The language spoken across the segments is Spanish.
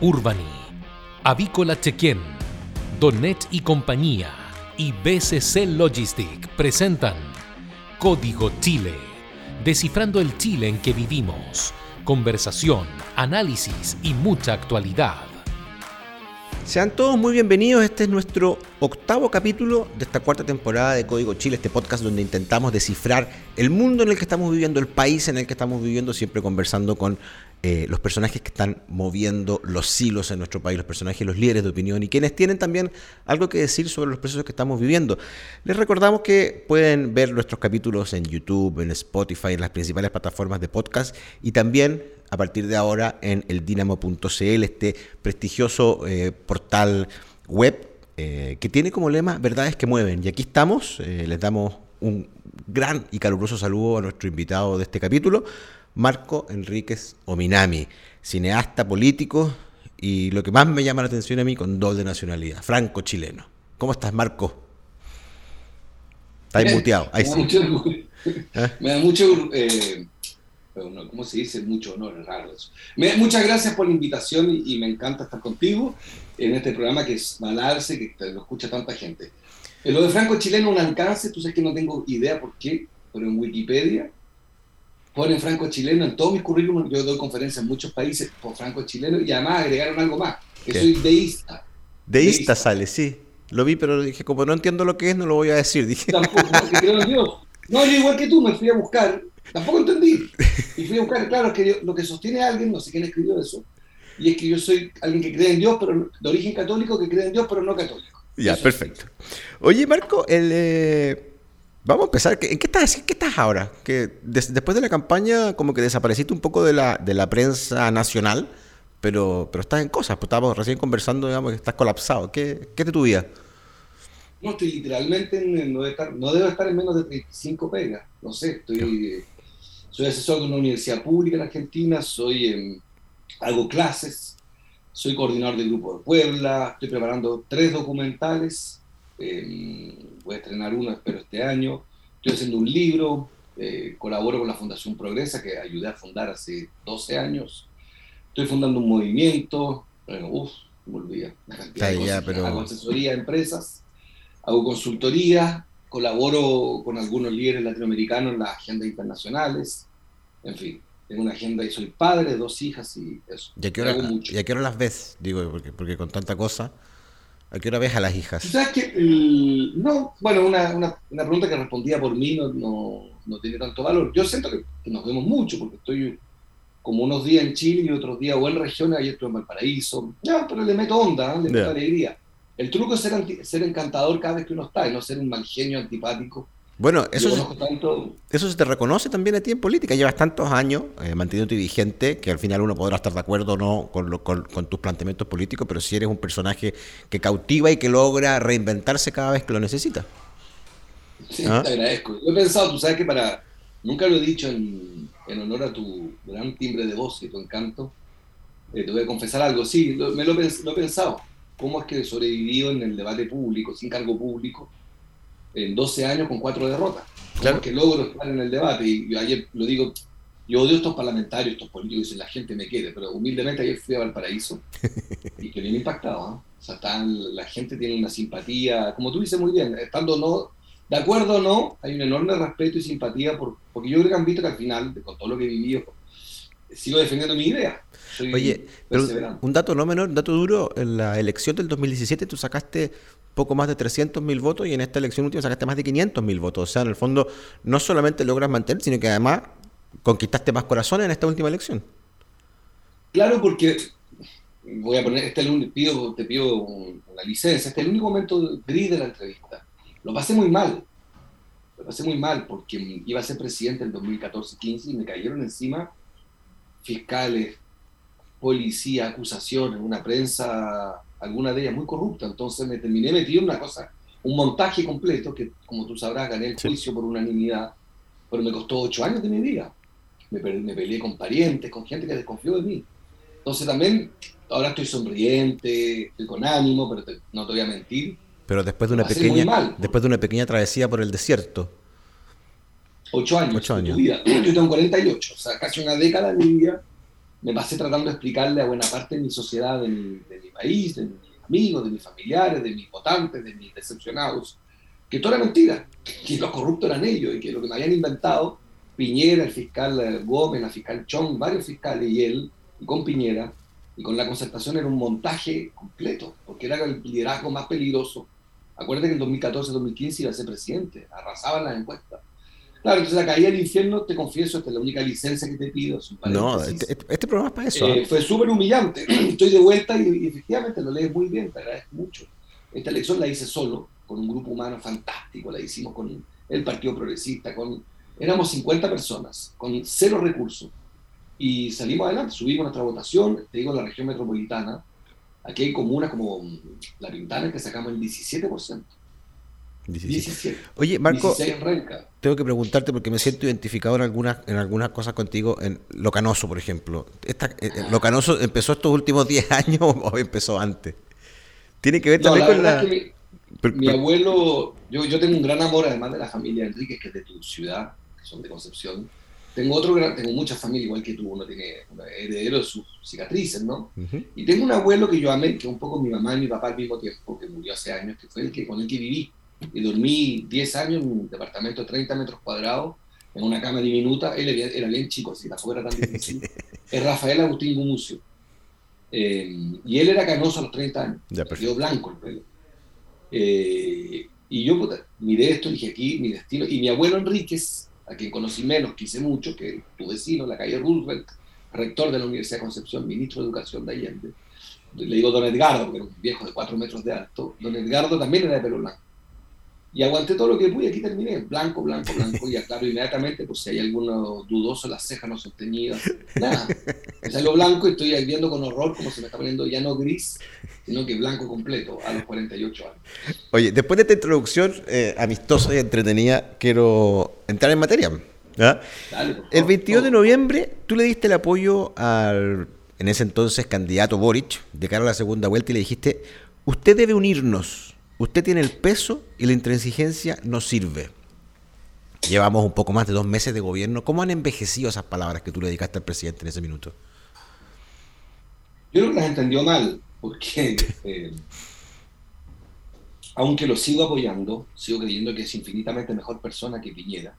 Urbani, Avícola Chequén, Donet y compañía y BCC Logistic presentan Código Chile, descifrando el Chile en que vivimos. Conversación, análisis y mucha actualidad. Sean todos muy bienvenidos. Este es nuestro octavo capítulo de esta cuarta temporada de Código Chile, este podcast donde intentamos descifrar el mundo en el que estamos viviendo, el país en el que estamos viviendo, siempre conversando con eh, los personajes que están moviendo los hilos en nuestro país, los personajes, los líderes de opinión y quienes tienen también algo que decir sobre los procesos que estamos viviendo. Les recordamos que pueden ver nuestros capítulos en YouTube, en Spotify, en las principales plataformas de podcast y también a partir de ahora en el dinamo.cl, este prestigioso eh, portal web eh, que tiene como lema verdades que mueven. Y aquí estamos, les damos un gran y caluroso saludo a nuestro invitado de este capítulo. Marco Enríquez Ominami, cineasta político y lo que más me llama la atención a mí con doble nacionalidad, franco-chileno. ¿Cómo estás, Marco? Estás muteado. Ahí me, da mucho, ¿Eh? me da mucho, eh, ¿cómo se dice? Mucho honor, es raro eso. muchas gracias por la invitación y, me encanta estar contigo en este programa que es Balarse, que lo escucha tanta gente. En lo de franco-chileno, un alcance, tú sabes que no tengo idea por qué, pero en Wikipedia ponen franco chileno en todos mis currículums. Yo doy conferencias en muchos países por franco chileno y además agregaron algo más, que soy deísta. deísta. sale, sí. Lo vi, pero dije, como no entiendo lo que es, no lo voy a decir. Dije. Tampoco, porque creo en Dios. No, yo igual que tú me fui a buscar, tampoco entendí. Y fui a buscar, claro, que lo que sostiene alguien, no sé quién escribió eso, y es que yo soy alguien que cree en Dios, pero de origen católico, que cree en Dios, pero no católico. Ya, perfecto. Oye, Marco, el, eh, Vamos a empezar. ¿En qué estás, qué estás ahora? Que después de la campaña como que desapareciste un poco de la, de la prensa nacional, pero, pero estás en cosas. Pues estábamos recién conversando, digamos, que estás colapsado. ¿Qué, qué es de tu vida? No, estoy literalmente, en, no, debo estar en menos de 35 pegas. No sé, estoy, soy asesor de una universidad pública en Argentina, soy, hago clases, soy coordinador del Grupo de Puebla, estoy preparando tres documentales eh, voy a estrenar uno, espero, este año. Estoy haciendo un libro, eh, colaboro con la Fundación Progresa, que ayudé a fundar hace 12 años. Estoy fundando un movimiento, bueno, uff, me olvidé, Hago asesoría a empresas, hago consultoría, colaboro con algunos líderes latinoamericanos en las agendas internacionales, en fin, tengo una agenda y soy padre, dos hijas y eso. ¿Y a qué hora, ¿y a qué hora las ves? Digo, porque, porque con tanta cosa... ¿A qué hora ves a las hijas? ¿Sabes que No, bueno, una, una, una, pregunta que respondía por mí no, no, no tiene tanto valor. Yo siento que, nos vemos mucho porque estoy como unos días en Chile y otros días o en regiones, ayer estuve en Valparaíso. Ya, pero le meto onda, ¿eh? le meto alegría. El truco es ser, ser encantador cada vez que uno está y no ser un mal genio antipático bueno, eso, se, eso se te reconoce también a ti en política. Llevas tantos años eh, manteniéndote vigente que al final uno podrá estar de acuerdo o no con, con, tus planteamientos políticos, pero si eres un personaje que cautiva y que logra reinventarse cada vez que lo necesita. Sí, ¿Ah? te agradezco. Yo he pensado, tú sabes que para. Nunca lo he dicho en, en honor a tu gran timbre de voz y tu encanto. Eh, te voy a confesar algo. Sí, me lo, lo he pensado. ¿Cómo es que he sobrevivido en el debate público, sin cargo público? En 12 años con cuatro derrotas. Claro. que logro estar en el debate. Y yo ayer lo digo, yo odio estos parlamentarios, estos políticos, y la gente me quiere, pero humildemente ayer fui a Valparaíso y que bien impactado. ¿eh? O sea, están, la gente tiene una simpatía, como tú dices muy bien, estando no, de acuerdo o no, hay un enorme respeto y simpatía, por, porque yo creo que han visto que al final, con todo lo que he vivido, sigo defendiendo mi idea. Oye, un dato no menor, un dato duro, en la elección del 2017 tú sacaste poco más de 300 mil votos y en esta elección última sacaste más de 500 mil votos. O sea, en el fondo no solamente logras mantener, sino que además conquistaste más corazones en esta última elección. Claro, porque voy a poner, este pido, te pido una licencia, este es el único momento gris de la entrevista. Lo pasé muy mal, lo pasé muy mal porque iba a ser presidente en 2014-15 y me cayeron encima fiscales, policía, acusaciones, una prensa alguna de ellas muy corrupta, entonces me terminé metido en una cosa, un montaje completo, que como tú sabrás gané el juicio por unanimidad, pero me costó ocho años de mi vida. Me, me peleé con parientes, con gente que desconfió de mí. Entonces también, ahora estoy sonriente, estoy con ánimo, pero no te voy a mentir. Pero después de una pequeña, después de una pequeña travesía por el desierto. Ocho años. Ocho años. Yo tengo 48, o sea, casi una década de mi vida me pasé tratando de explicarle a buena parte de mi sociedad, de mi, país, de mis amigos, de mis familiares, de mis votantes, de mis decepcionados, que todo era mentira, que los corruptos eran ellos y que lo que me habían inventado, Piñera, el fiscal Gómez, la fiscal Chong, varios fiscales y él, y con Piñera, y con la concertación era un montaje completo, porque era el liderazgo más peligroso. Acuérdate que en 2014-2015 iba a ser presidente, arrasaban las encuestas. Claro, entonces la caída del infierno, te confieso, esta es la única licencia que te pido. No, este, este, este, programa es para eso. Eh, fue súper humillante. Estoy de vuelta y, efectivamente lo lees muy bien, te agradezco mucho. Esta elección la hice solo, con un grupo humano fantástico, la hicimos con el Partido Progresista, con éramos 50 personas, con cero recursos. Y salimos adelante, subimos nuestra votación, te digo, en la región metropolitana. Aquí hay comunas como La Pintana que sacamos el 17%. 17. Oye, Marco, tengo que preguntarte porque me siento identificado en algunas, en algunas cosas contigo, en Locanoso, por ejemplo. Esta, eh, eh, ¿Locanoso empezó estos últimos 10 años o empezó antes? Tiene que ver también con la... mi, abuelo, yo, yo tengo un gran amor además de la familia Enrique, que es de tu ciudad, que son de Concepción. Tengo otro tengo muchas familias igual que tú, uno tiene un heredero de sus cicatrices, ¿no? Y tengo un abuelo que yo amé, que es un poco mi mamá y mi papá al mismo tiempo, que murió hace años, que fue el que con el que viví y dormí 10 años en un departamento de 30 metros cuadrados, en una cama diminuta. Él era bien chico, así tampoco era tan difícil. es Rafael Agustín Gumucio. Eh, y él era canoso a los 30 años, quedó blanco el pelo. Eh, y yo miré esto dije aquí mi destino. Y mi abuelo Enríquez, a quien conocí menos, quise mucho, que tu vecino, la calle Roosevelt, rector de la Universidad de Concepción, ministro de Educación de Allende. Le digo don Edgardo, porque era un viejo de 4 metros de alto. Don Edgardo también era de pelo blanco. Y aguanté todo lo que pude, aquí terminé, blanco, blanco, blanco, y aclaro inmediatamente, pues si hay alguno dudoso, las cejas no sostenidas, nada. Me salió blanco y estoy viendo con horror cómo se me está poniendo ya no gris, sino que blanco completo a los 48 años. Oye, después de esta introducción eh, amistosa y entretenida, quiero entrar en materia. Dale, el 22 de noviembre, tú le diste el apoyo al, en ese entonces, candidato Boric, de cara a la segunda vuelta, y le dijiste, usted debe unirnos Usted tiene el peso y la intransigencia no sirve. Llevamos un poco más de dos meses de gobierno. ¿Cómo han envejecido esas palabras que tú le dedicaste al presidente en ese minuto? Yo creo que las entendió mal, porque eh, aunque lo sigo apoyando, sigo creyendo que es infinitamente mejor persona que Piñera,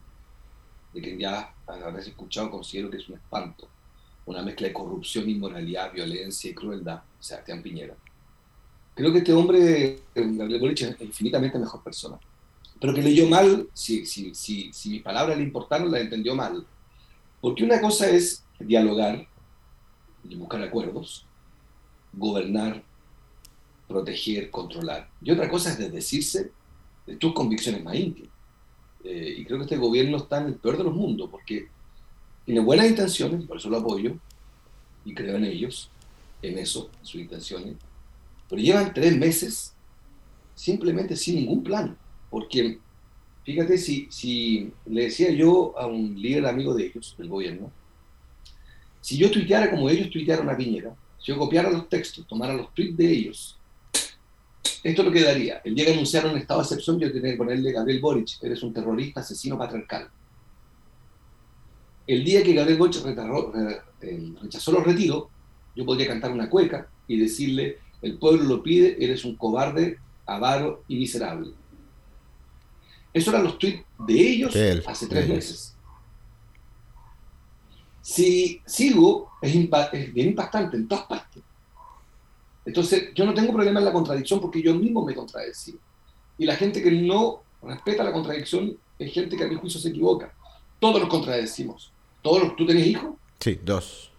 de quien ya habrás escuchado, considero que es un espanto, una mezcla de corrupción, inmoralidad, violencia y crueldad, Sebastián Piñera. Creo que este hombre, Gabriel Boric, es infinitamente mejor persona. Pero que leyó mal, si, si, si, si mis palabras le importaron, la entendió mal. Porque una cosa es dialogar y buscar acuerdos, gobernar, proteger, controlar. Y otra cosa es desdecirse de tus convicciones más íntimas. Eh, y creo que este gobierno está en el peor de los mundos, porque tiene buenas intenciones, por eso lo apoyo, y creo en ellos, en eso, en sus intenciones, pero llevan tres meses simplemente sin ningún plan. Porque, fíjate, si, si le decía yo a un líder amigo de ellos, del gobierno, si yo tuiteara como ellos tuitearon a Piñera, si yo copiara los textos, tomara los tweets de ellos, esto lo quedaría. El día que anunciaron un estado de excepción, yo tenía que ponerle Gabriel Boric, eres un terrorista, asesino patriarcal. El día que Gabriel Boric eh, rechazó los retiros, yo podría cantar una cueca y decirle, el pueblo lo pide, eres un cobarde, avaro y miserable. Eso eran los tweets de ellos hace tres meses. Si sigo, es, bien impactante en todas partes. Entonces, yo no tengo problema en la contradicción porque yo mismo me contradecí. Y la gente que no respeta la contradicción es gente que a mi juicio se equivoca. Todos nos contradecimos. Todos ¿Tú tenés hijos? Sí, dos.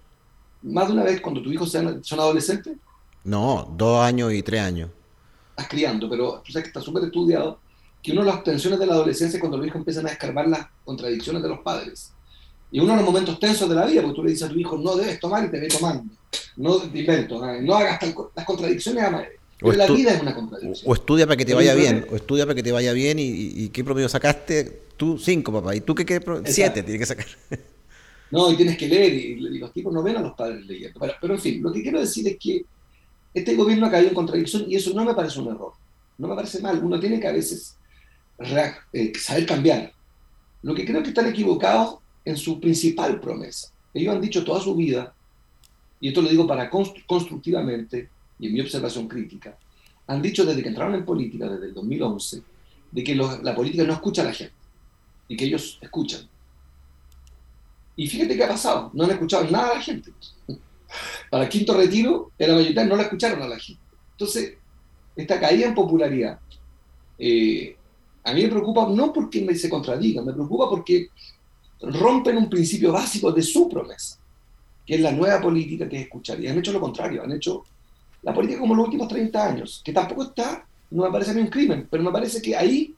¿Más de una vez cuando tus hijos son adolescentes? No, dos años y tres años. Estás criando, pero tú sabes que está súper estudiado que uno de las tensiones de la adolescencia es cuando los hijos empiezan a escarbar las contradicciones de los padres. Y uno de los momentos tensos de la vida, porque tú le dices a tu hijo, no debes tomar y te ve tomando. No te invento, no hagas las contradicciones a madre. Pero la vida es una contradicción. O estudia para que te vaya bien, o estudia para que te vaya bien, y, qué promedio sacaste, tú cinco, papá, y tú qué, qué siete tienes que sacar. No, y tienes que leer, y, los tipos no ven a los padres leyendo. pero en fin, lo que quiero decir es que este gobierno ha caído en contradicción y eso no me parece un error, no me parece mal. Uno tiene que a veces eh, saber cambiar. Lo que creo que están equivocados en su principal promesa. Ellos han dicho toda su vida y esto lo digo para constructivamente y en mi observación crítica, han dicho desde que entraron en política, desde el 2011, de que la política no escucha a la gente y que ellos escuchan. Y fíjate qué ha pasado, no han escuchado nada a la gente. Para el quinto retiro, era mayoritario, no la escucharon a la gente. Entonces, esta caída en popularidad, eh, a mí me preocupa no porque me se contradiga, me preocupa porque rompen un principio básico de su promesa, que es la nueva política que es escuchar. Y han hecho lo contrario, han hecho la política como los últimos 30 años, que tampoco está, no me parece a mí un crimen, pero me parece que ahí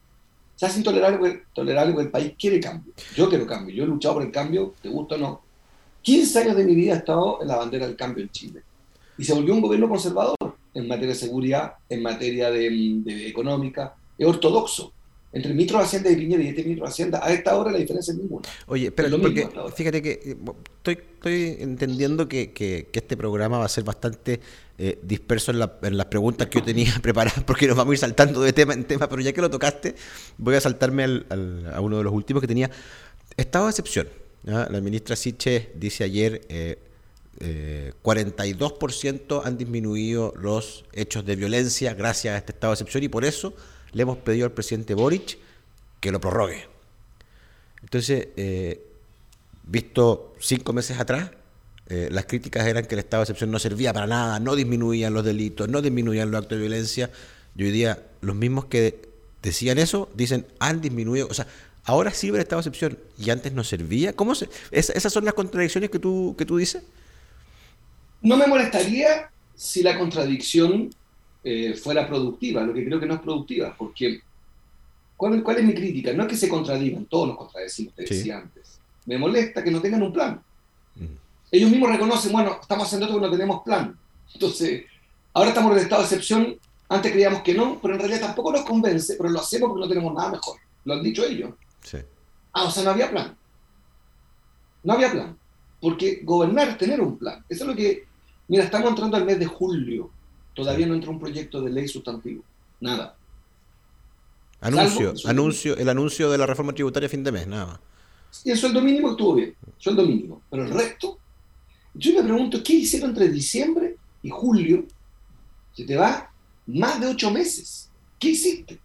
se hace intolerable, tolerable porque el país quiere cambio. Yo quiero cambio, yo he luchado por el cambio, te gusta o no. 15 años de mi vida he estado en la bandera del cambio en Chile. Y se volvió un gobierno conservador en materia de seguridad, en materia de económica, es ortodoxo entre el ministro de Hacienda de Piñera y este ministro de Hacienda, a esta hora la diferencia es ninguna. Oye, pero porque fíjate que eh, estoy, estoy entendiendo que, que, este programa va a ser bastante eh, disperso en, las preguntas que yo tenía preparadas, porque nos vamos a ir saltando de tema en tema, pero ya que lo tocaste, voy a saltarme a uno de los últimos que tenía. Estado de excepción. La ministra Siche dice ayer... Eh, 42% han disminuido los hechos de violencia gracias a este estado de excepción y por eso le hemos pedido al presidente Boric que lo prorrogue. Entonces, eh, visto cinco meses atrás, eh, las críticas eran que el estado de excepción no servía para nada, no disminuían los delitos, no disminuían los actos de violencia. Y hoy día los mismos que decían eso dicen han disminuido, o sea, ahora sirve el estado de excepción y antes no servía. ¿Cómo se, ¿Esas son las contradicciones que tú, que tú dices? No me molestaría si la contradicción eh, fuera productiva, lo que creo que no es productiva, porque ¿cuál, ¿cuál, es mi crítica? No es que se contradigan, todos nos contradecimos, te decía antes. Me molesta que no tengan un plan. Mm. Ellos mismos reconocen, bueno, estamos haciendo esto porque no tenemos plan. Entonces, ahora estamos en estado de excepción, antes creíamos que no, pero en realidad tampoco nos convence, pero lo hacemos porque no tenemos nada mejor. Lo han dicho ellos. Sí. Ah, o sea, no había plan. No había plan. Porque gobernar es tener un plan. Eso es lo que... Mira, estamos entrando al mes de julio. Todavía no entró un proyecto de ley sustantivo. Nada. Anuncio, anuncio, el anuncio de la reforma tributaria a fin de mes, nada Y el sueldo mínimo estuvo bien, sueldo mínimo. Pero el resto, yo me pregunto, ¿qué hicieron entre diciembre y julio? Se te va más de ocho meses. ¿Qué hiciste?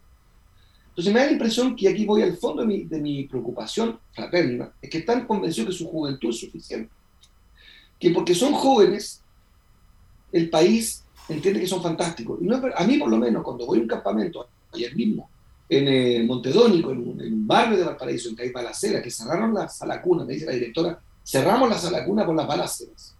Entonces me da la impresión que aquí voy al fondo de mi, de mi preocupación fraterna, es que están convencidos que su juventud es suficiente. Que porque son jóvenes, el país entiende que son fantásticos. A mí, por lo menos, cuando voy a un campamento, ayer mismo, en eh, Montedónico, en un, barrio de Valparaíso, en que hay balaceras, que cerraron la sala cuna, me dice la directora, cerramos la sala cuna por las balaceras.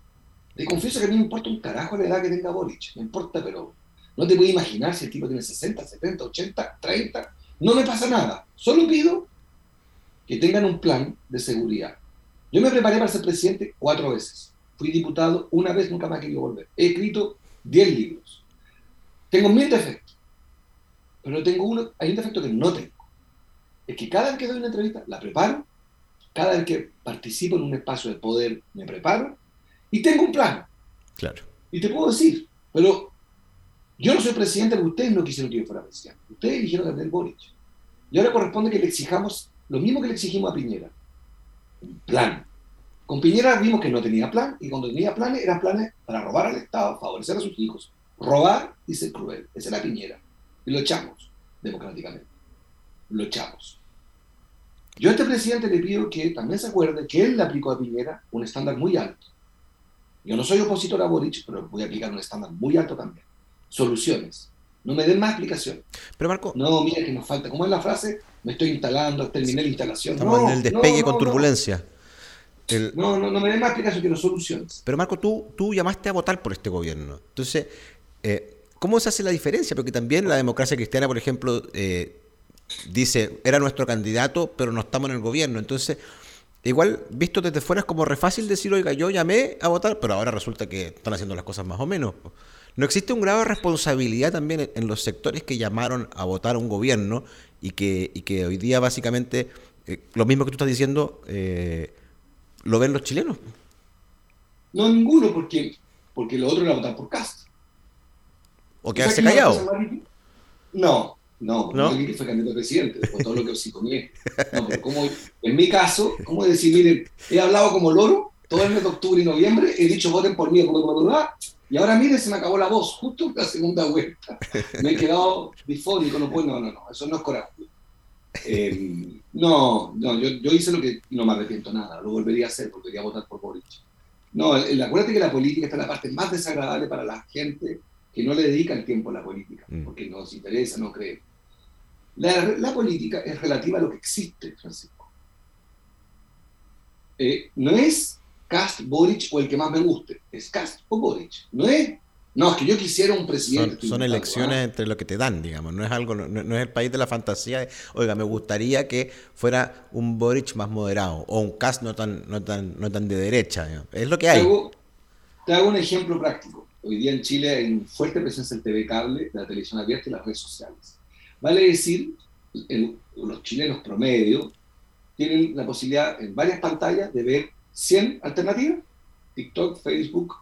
Te confieso que a mí me importa un carajo la edad que tenga Boric, me importa, pero no te puedo imaginar si el tipo tiene 60, 70, 80, 30, no me pasa nada. Solo pido que tengan un plan de seguridad. Yo me preparé para ser presidente cuatro veces. Fui diputado una vez, nunca más quería volver. He escrito 10 libros. Tengo mil defectos, pero tengo uno, hay un defecto que no tengo. Es que cada vez que doy una entrevista, la preparo, cada vez que participo en un espacio de poder, me preparo, y tengo un plan. Claro. Y te puedo decir, pero yo no soy presidente porque ustedes no quisieron que yo fuera presidente. Ustedes eligieron a Boric. Y ahora corresponde que le exijamos lo mismo que le exigimos a Piñera. Un plan. Con Piñera vimos que no tenía plan, y cuando tenía planes, eran planes para robar al Estado, favorecer a sus hijos, robar y ser cruel. Esa era Piñera. Y lo echamos democráticamente. Lo echamos. Yo a este presidente le pido que también se acuerde que él le aplicó a Piñera un estándar muy alto. Yo no soy opositor a Boric, pero voy a aplicar un estándar muy alto también. Soluciones. No me den más explicaciones. Pero Marco. No, mira que nos falta. ¿Cómo es la frase? Me estoy instalando, terminé la instalación. Estamos en el despegue con turbulencia. No, no, no me den más explicaciones que no soluciones. Pero Marco, tú, tú llamaste a votar por este gobierno. Entonces, eh, ¿cómo se hace la diferencia? Porque también la democracia cristiana, por ejemplo, eh, dice, era nuestro candidato, pero no estamos en el gobierno. Entonces, igual, visto desde fuera es como re fácil decir, oiga, yo llamé a votar, pero ahora resulta que están haciendo las cosas más o menos. ¿No existe un grado de responsabilidad también en los sectores que llamaron a votar a un gobierno y que, y que hoy día básicamente, eh, lo mismo que tú estás diciendo, eh, lo ven los chilenos. No, ninguno, porque, porque lo otro era votar por Castro. ¿O quedarse callado? No, no, no, que fue candidato a presidente, por todo lo que os comí. No, pero como, en mi caso, ¿cómo decir, miren, he hablado como loro todo el mes de octubre y noviembre he dicho voten por mí, y ahora mire, se me acabó la voz justo en la segunda vuelta. Me he quedado bifónico, no puedo, no, no, no, eso no es coraje. Eh, no, no yo, yo, hice lo que no me arrepiento nada, lo volvería a hacer, porque quería votar por Boric. No, acuérdate que la política está en la parte más desagradable para la gente que no le dedica el tiempo a la política, mm. porque nos interesa, no cree. La, la, política es relativa a lo que existe, Francisco. Eh, no es Cast, Boric o el que más me guste, es Cast o Boric. No es no, es que yo quisiera un presidente. Son, elecciones entre lo que te dan, digamos. No es algo, no, es el país de la fantasía. oiga, me gustaría que fuera un Boric más moderado o un Cast no tan, no tan, no tan de derecha. Es lo que hay. Te hago, un ejemplo práctico. Hoy día en Chile hay fuerte presencia del TV cable, de la televisión abierta y las redes sociales. Vale decir, los chilenos promedio tienen la posibilidad en varias pantallas de ver 100 alternativas. TikTok, Facebook,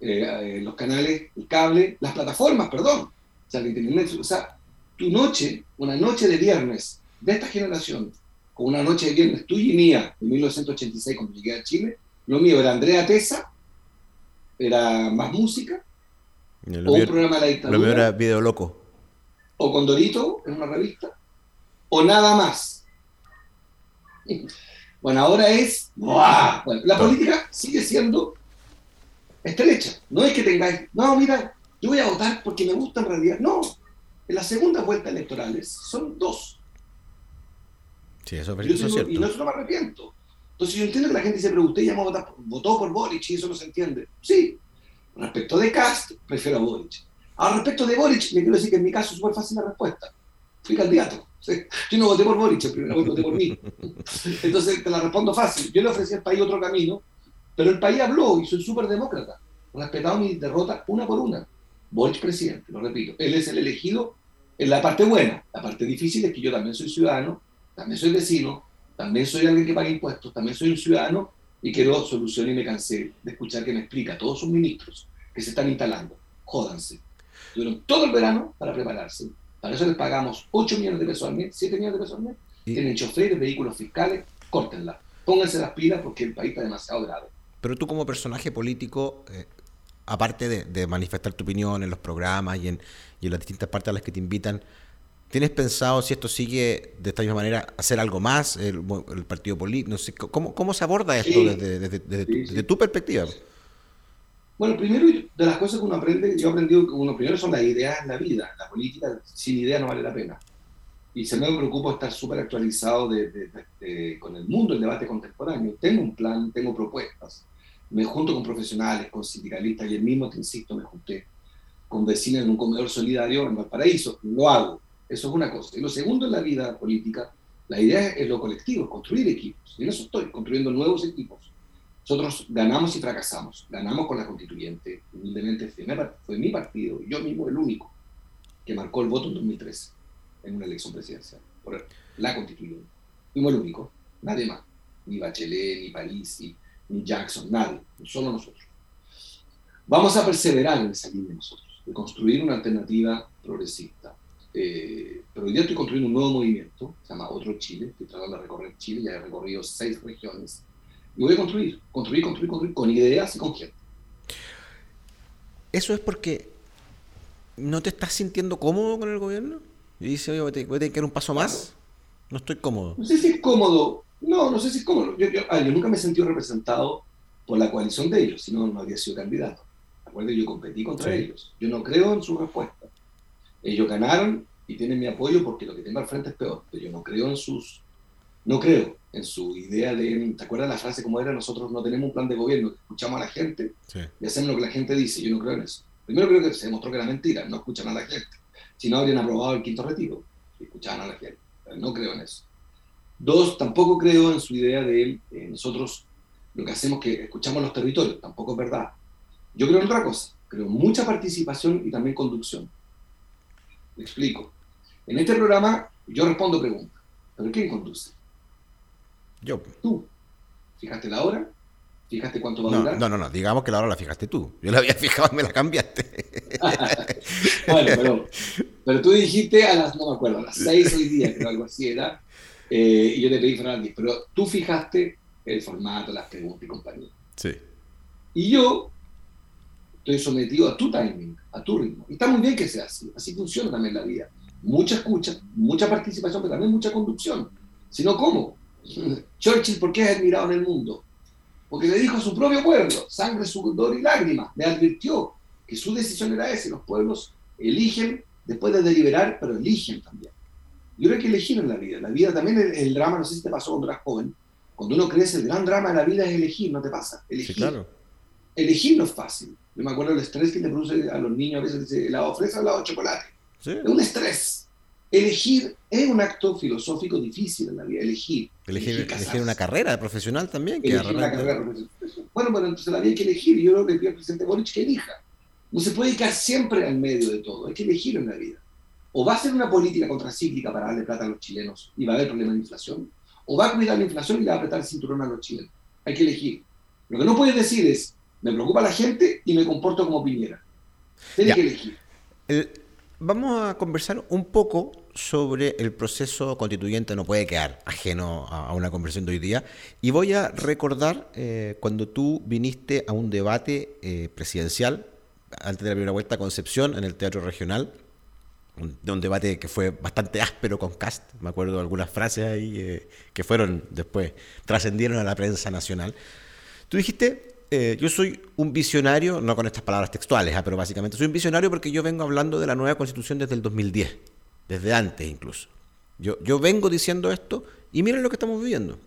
eh, eh, los canales, el cable, las plataformas, perdón, o sea, internet, o sea, tu noche, una noche de viernes de esta generación, con una noche de viernes tuya y mía, en 1986 cuando llegué a Chile, lo mío era Andrea Tesa, era más música, o un programa de la dictadura. Lo mío era Video Loco. O Condorito, en una revista, o nada más. Bueno, ahora es. Bueno, la política sigue siendo estrecha. No es que tengáis, no, mira, yo voy a votar porque me gusta en realidad. No, en las segundas vueltas electorales son dos. Sí, eso, es cierto. Y no, eso no me arrepiento. Entonces yo entiendo que la gente dice, pero usted ya votó por Boric y eso no se entiende. Sí, respecto de Cast, prefiero a Boric. Ahora, respecto de Boric, le quiero decir que en mi caso es súper fácil la respuesta. Fui candidato. Yo no voté por Boric, primero voté por mí. Entonces te la respondo fácil. Yo le ofrecí al país otro camino pero el país habló y soy súper demócrata. Respetado mi derrota una por una. Boric presidente, lo repito. Él es el elegido en la parte buena. La parte difícil es que yo también soy ciudadano, también soy vecino, también soy alguien que paga impuestos, también soy un ciudadano y quiero solución y me cansé de escuchar que me explica a todos sus ministros que se están instalando. Jódanse. Tuvieron todo el verano para prepararse. Para eso les pagamos 8 millones de pesos al mes, 7 millones de pesos al mes. Tienen choferes, vehículos fiscales, córtenla. Pónganse las pilas porque el país está demasiado grave. Pero tú como personaje político, eh, aparte de, manifestar tu opinión en los programas y en, las distintas partes a las que te invitan, ¿tienes pensado si esto sigue de esta misma manera hacer algo más, el, partido político? No sé, ¿cómo, ¿cómo, se aborda esto desde, tu, perspectiva? Bueno, primero de las cosas que uno aprende, yo he aprendido que uno primero son las ideas en la vida. La política sin ideas no vale la pena. Y se me preocupa estar súper actualizado con el mundo, el debate contemporáneo. Tengo un plan, tengo propuestas me junto con profesionales, con sindicalistas, y el mismo, te insisto, me junté con vecinos en un comedor solidario en Valparaíso. Lo hago. Eso es una cosa. Y lo segundo en la vida política, la idea es lo colectivo, construir equipos. Y en eso estoy, construyendo nuevos equipos. Nosotros ganamos y fracasamos. Ganamos con la constituyente. Humildemente fue mi partido, yo mismo el único, que marcó el voto en 2013 en una elección presidencial. Por la constituyente. Fuimos el único, nadie más. Ni Bachelet, ni París, ni Jackson, nadie, solo nosotros. Vamos a perseverar en esa línea nosotros, de construir una alternativa progresista. Eh, pero hoy día estoy construyendo un nuevo movimiento, se llama Otro Chile, estoy tratando de recorrer Chile, ya he recorrido seis regiones, y voy a construir, construir, construir, construir, con ideas y con gente. Eso es porque no te estás sintiendo cómodo con el gobierno. Y dice, oye, voy a tener que dar un paso más. No estoy cómodo. No sé si es cómodo, no, no sé si es cómo. Yo, ah, yo, nunca me he sentido representado por la coalición de ellos, si no, no habría sido candidato. Acuerdo, yo competí contra ellos. Yo no creo en su respuesta. Ellos ganaron y tienen mi apoyo porque lo que tengo al frente es peor. Pero yo no creo en sus. No creo en su idea de. ¿Te acuerdas la frase como era? Nosotros no tenemos un plan de gobierno, escuchamos a la gente y hacemos lo que la gente dice. Yo no creo en eso. Primero creo que se demostró que era mentira, no escuchan a la gente. Si no, habrían aprobado el quinto retiro. Escuchaban a la gente. No creo en eso. Dos, tampoco creo en su idea de eh, nosotros lo que hacemos que escuchamos los territorios, tampoco es verdad. Yo creo en otra cosa, creo en mucha participación y también conducción. Me explico. En este programa yo respondo preguntas, pero ¿quién conduce? Yo. Tú. ¿Fijaste la hora? ¿Fijaste cuánto va a durar? No, no, no, digamos que la hora la fijaste tú. Yo la había fijado y me la cambiaste. bueno, pero, pero, tú dijiste a las, no me acuerdo, a las seis hoy día, creo algo así era, eh, y yo te pedí Fernández, pero tú fijaste el formato, las preguntas y compañía. Sí. Y yo estoy sometido a tu timing, a tu ritmo. Y está muy bien que sea así. Así funciona también la vida. Mucha escucha, mucha participación, pero también mucha conducción. Si no, ¿cómo? Churchill, ¿por qué es admirado en el mundo? Porque le dijo a su propio pueblo, sangre, sudor y lágrimas, le advirtió que su decisión era esa. Los pueblos eligen después de deliberar, pero eligen también. Yo creo que elegir en la vida. La vida también es el, drama, no sé si te pasó cuando eras joven. Cuando uno crece, el gran drama de la vida es elegir, ¿no te pasa? Elegir. claro. Elegir no es fácil. Yo me acuerdo del estrés que le produce a los niños a veces el helado fresa o helado de chocolate. Es un estrés. Elegir es un acto filosófico difícil en la vida, elegir. Elegir, elegir, una carrera profesional también. Que elegir una carrera profesional. Bueno, bueno, entonces la vida hay que elegir. Yo creo que el presidente Boric que elija. No se puede quedar siempre al medio de todo, hay que elegir en la vida. O va a ser una política contracíclica para darle plata a los chilenos y va a haber problemas de inflación, o va a cuidar la inflación y le va a apretar el cinturón a los chilenos. Hay que elegir. Lo que no puedes decir es, me preocupa la gente y me comporto como Piñera. Tienes que elegir. vamos a conversar un poco sobre el proceso constituyente, no puede quedar ajeno a, una conversación de hoy día. Y voy a recordar eh, cuando tú viniste a un debate eh, presidencial antes de la primera vuelta a Concepción, en el Teatro Regional, de un debate que fue bastante áspero con Cast, me acuerdo de algunas frases ahí eh, que fueron después, trascendieron a la prensa nacional. Tú dijiste, yo soy un visionario, no con estas palabras textuales, ah, pero básicamente soy un visionario porque yo vengo hablando de la nueva constitución desde el 2010, desde antes incluso. Yo, yo vengo diciendo esto y miren lo que estamos viviendo.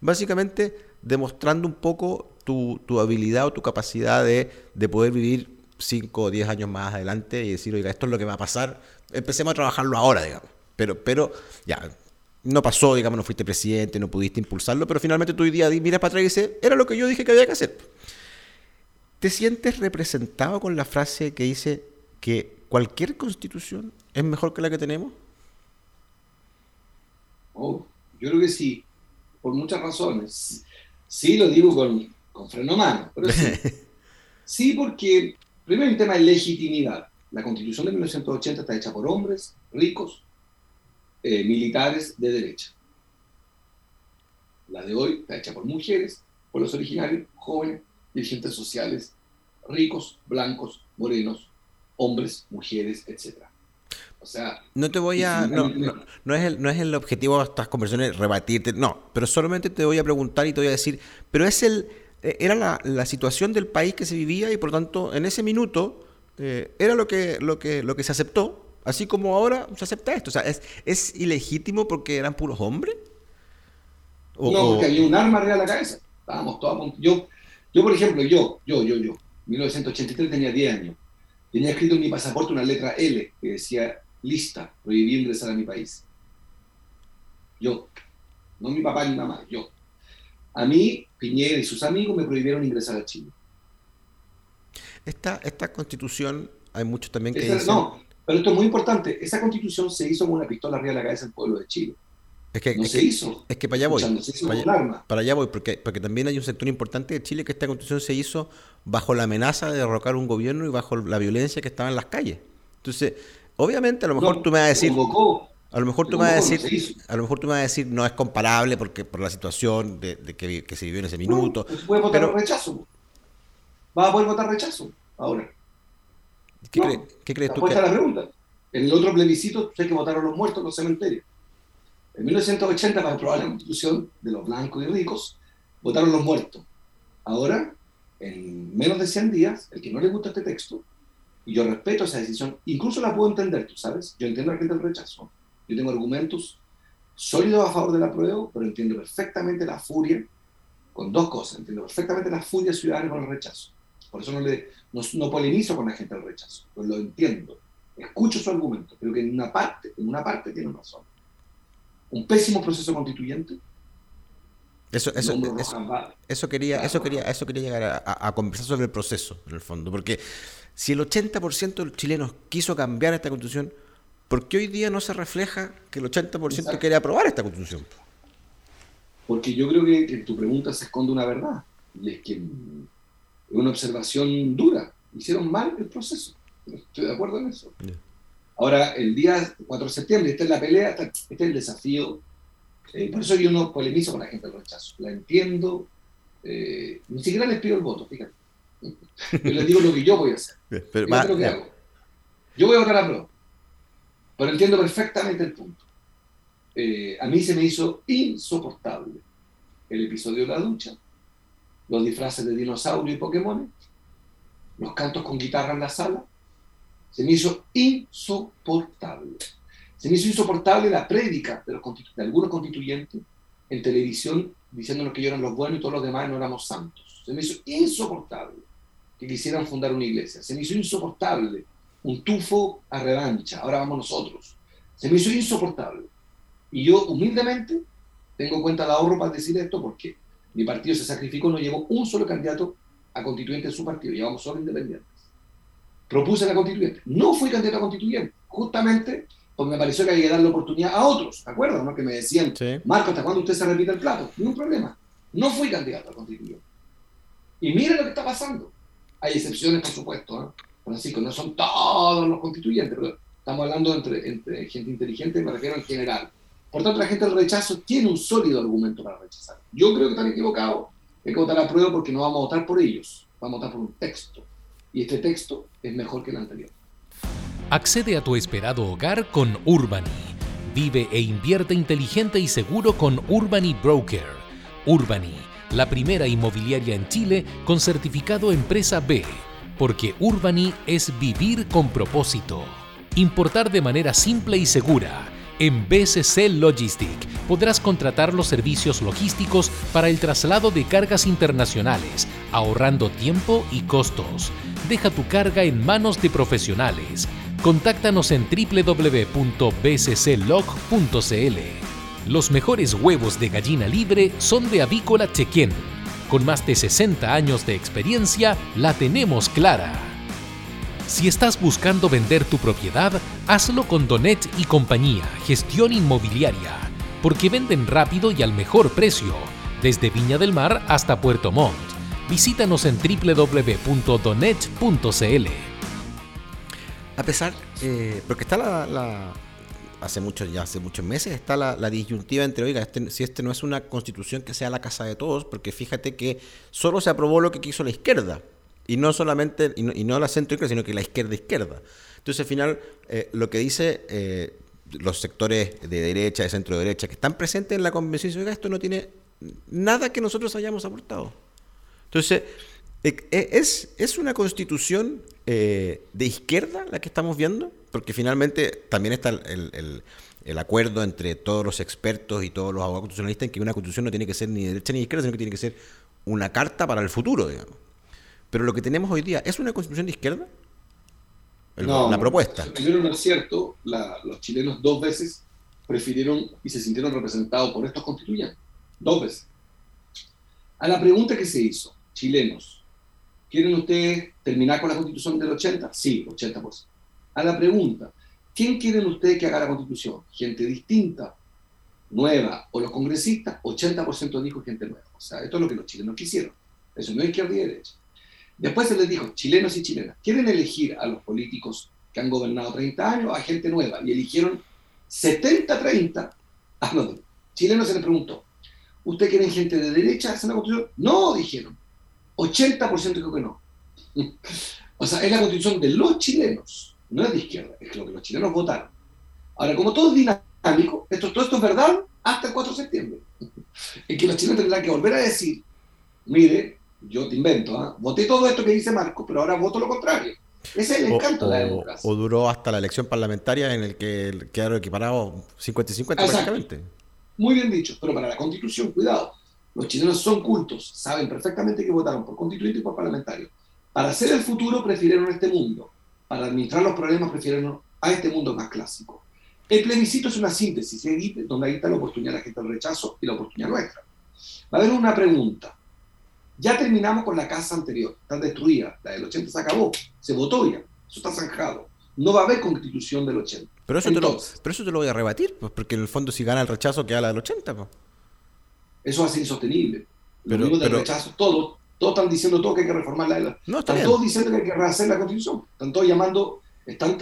Básicamente demostrando un poco tu, tu habilidad o tu capacidad de, de poder vivir 5 o 10 años más adelante y decir, oiga, esto es lo que va a pasar, empecemos a trabajarlo ahora, digamos. Pero, pero ya, no pasó, digamos, no fuiste presidente, no pudiste impulsarlo, pero finalmente tú hoy día miras para atrás y dices, era lo que yo dije que había que hacer. ¿Te sientes representado con la frase que dice que cualquier constitución es mejor que la que tenemos? Oh, yo creo que sí, por muchas razones. Sí, lo digo con, con freno mano, pero sí. sí, porque Primero, un tema de legitimidad. La constitución de 1980 está hecha por hombres ricos, eh, militares de derecha. La de hoy está hecha por mujeres, por los originarios, jóvenes, dirigentes sociales, ricos, blancos, morenos, hombres, mujeres, etc. O sea, no te voy a. No, no, es el, no es el objetivo de estas conversaciones rebatirte, no, pero solamente te voy a preguntar y te voy a decir, pero es el eh, era la, situación del país que se vivía y por tanto en ese minuto eh, era lo que, lo, que, lo que se aceptó, así como ahora se acepta esto. O sea, ¿es, es ilegítimo porque eran puros hombres? no, porque había un arma arriba de la cabeza. Estábamos todos yo, yo, por ejemplo, yo, yo, yo, yo, 1983 tenía 10 años. Tenía escrito en mi pasaporte una letra L que decía lista, prohibí ingresar a mi país. Yo, no mi papá ni mi mamá, yo. A mí, Piñera y sus amigos me prohibieron ingresar a Chile. Esta, esta constitución, hay muchos también que dicen... No, pero esto es muy importante. Esa constitución se hizo con una pistola arriba de la cabeza del pueblo de Chile. Es que, no se hizo. Es que para allá voy. para, allá, para, allá, voy, porque, porque también hay un sector importante de Chile que esta constitución se hizo bajo la amenaza de derrocar un gobierno y bajo la violencia que estaba en las calles. Entonces, obviamente, a lo mejor tú me vas a decir. A lo mejor tú me vas a decir, a lo mejor tú me vas a decir no es comparable porque por la situación de, que, que, se vivió en ese minuto. No, puede votar rechazo. Va a poder votar rechazo ahora. ¿Qué, crees tú? Que... la pregunta. En el otro plebiscito sé que votaron los muertos en los cementerios. En 1980 para aprobar la constitución de los blancos y ricos votaron los muertos. Ahora, en menos de 100 días, el que no le gusta este texto, y yo respeto esa decisión, incluso la puedo entender, tú sabes, yo entiendo la gente del rechazo, yo tengo argumentos sólidos a favor de la prueba, pero entiendo perfectamente la furia con dos cosas. Entiendo perfectamente la furia ciudadana con el rechazo. Por eso no, le, no, polemizo con la gente del rechazo, pues lo entiendo. Escucho su argumento, pero que en una parte, en una parte tiene razón. Un pésimo proceso constituyente. Eso, eso, eso, quería, eso, quería, eso quería llegar a, a, conversar sobre el proceso, en el fondo, porque si el 80% de los chilenos quiso cambiar esta constitución, ¿por qué hoy día no se refleja que el 80% quiere aprobar esta constitución? Porque yo creo que en tu pregunta se esconde una verdad, y es que es una observación dura. Hicieron mal el proceso. Estoy de acuerdo en eso. Ahora, el día 4 de septiembre, esta es la pelea, este es el desafío. Eh, por eso yo no polemizo con la gente del rechazo. La entiendo, Eh, ni siquiera les pido el voto, fíjate. Yo les digo lo que yo voy a hacer. Pero, lo que hago. Yo voy a votar a prueba. Pero entiendo perfectamente el punto. Eh, a mí se me hizo insoportable el episodio de la ducha, los disfraces de dinosaurio y Pokémon, los cantos con guitarra en la sala. Se me hizo insoportable. Se me hizo insoportable la prédica de, los de algunos constituyentes en televisión diciéndonos que yo eran los buenos y todos los demás no éramos santos. Se me hizo insoportable que quisieran fundar una iglesia. Se me hizo insoportable un tufo a revancha. Ahora vamos nosotros. Se me hizo insoportable. Y yo humildemente tengo cuenta de ahorro para decir esto porque mi partido se sacrificó, no llevó un solo candidato a constituyente en su partido, llevamos solo independientes. Propuse la constituyente. No fui candidato a constituyente, justamente porque me pareció que había que darle oportunidad a otros, ¿de acuerdo? ¿no? Que me decían, Marco, ¿hasta cuándo usted se repite el plato? Ningún problema. No fui candidato a constituyente. Y miren lo que está pasando. Hay excepciones, por supuesto, ¿no? Francisco, no son todos los constituyentes, pero estamos hablando entre, entre gente inteligente, me refiero en general. Por tanto, la gente del rechazo tiene un sólido argumento para rechazar. Yo creo que están equivocados. Hay que votar a prueba porque no vamos a votar por ellos, vamos a votar por un texto. Y este texto es mejor que el anterior. Accede a tu esperado hogar con Urbani. Vive e invierte inteligente y seguro con Urbani Broker. Urbani, la primera inmobiliaria en Chile con certificado Empresa B, porque Urbani es vivir con propósito. Importar de manera simple y segura. En BCC Logistic podrás contratar los servicios logísticos para el traslado de cargas internacionales, ahorrando tiempo y costos. Deja tu carga en manos de profesionales Contáctanos en www.bcclog.cl. Los mejores huevos de gallina libre son de Avícola Chequén. Con más de 60 años de experiencia, la tenemos clara. Si estás buscando vender tu propiedad, hazlo con Donet y compañía, gestión inmobiliaria, porque venden rápido y al mejor precio, desde Viña del Mar hasta Puerto Montt. Visítanos en www.donet.cl. A pesar, eh, porque está la, hace muchos ya hace muchos meses está la, disyuntiva entre, oiga, este, si este no es una constitución que sea la casa de todos, porque fíjate que solo se aprobó lo que quiso la izquierda, y no solamente, y no, la centro izquierda, sino que la izquierda izquierda. Entonces al final eh, lo que dice eh, los sectores de derecha, de centro derecha, que están presentes en la convención, esto no tiene nada que nosotros hayamos aportado. Entonces, es, es una constitución eh, de izquierda la que estamos viendo? Porque finalmente también está el, acuerdo entre todos los expertos y todos los abogados constitucionalistas en que una constitución no tiene que ser ni de derecha ni de izquierda, sino que tiene que ser una carta para el futuro, digamos. Pero lo que tenemos hoy día, ¿es una constitución de izquierda? no, la propuesta. Primero no es cierto, los chilenos dos veces prefirieron y se sintieron representados por estos constituyentes. Dos veces. A la pregunta que se hizo, chilenos, ¿Quieren ustedes terminar con la constitución del 80? Sí, 80%. A la pregunta, ¿quién quieren ustedes que haga la constitución? ¿Gente distinta, nueva o los congresistas? 80% dijo gente nueva. O sea, esto es lo que los chilenos quisieron. Eso no es izquierda y derecha. Después se les dijo, chilenos y chilenas, ¿quieren elegir a los políticos que han gobernado 30 años a gente nueva? Y eligieron 70-30. Ah, no, chilenos se les preguntó, ¿usted quieren gente de derecha hacer la constitución? No, dijeron. 80% dijo que no. O sea, es la constitución de los chilenos, no es de izquierda, es lo que los chilenos votaron. Ahora, como todo es dinámico, esto, todo esto es verdad hasta el 4 de septiembre. En que los chilenos tendrán que volver a decir, mire, yo te invento, ¿ah? voté todo esto que dice Marco, pero ahora voto lo contrario. Ese es el encanto de la democracia. O duró hasta la elección parlamentaria en el que quedaron equiparados 50 y 50 prácticamente. Muy bien dicho, pero para la constitución, cuidado, los chilenos son cultos, saben perfectamente que votaron por constituyente y por parlamentario. Para hacer el futuro prefirieron este mundo. Para administrar los problemas prefirieron a este mundo más clásico. El plebiscito es una síntesis, donde ahí está la oportunidad de la gente del rechazo y la oportunidad nuestra. Va a haber una pregunta. Ya terminamos con la casa anterior, está destruida, la del 80 se acabó, se votó ya, eso está zanjado. No va a haber constitución del 80. Pero eso, te, lo, pero eso te lo voy a rebatir, pues, porque en el fondo si gana el rechazo queda la del 80. Pues. Eso va a ser insostenible. Los pero, del rechazo, todos, todos están diciendo todo que hay que reformar la No, están todos diciendo que hay que rehacer la constitución. Están todos llamando, están,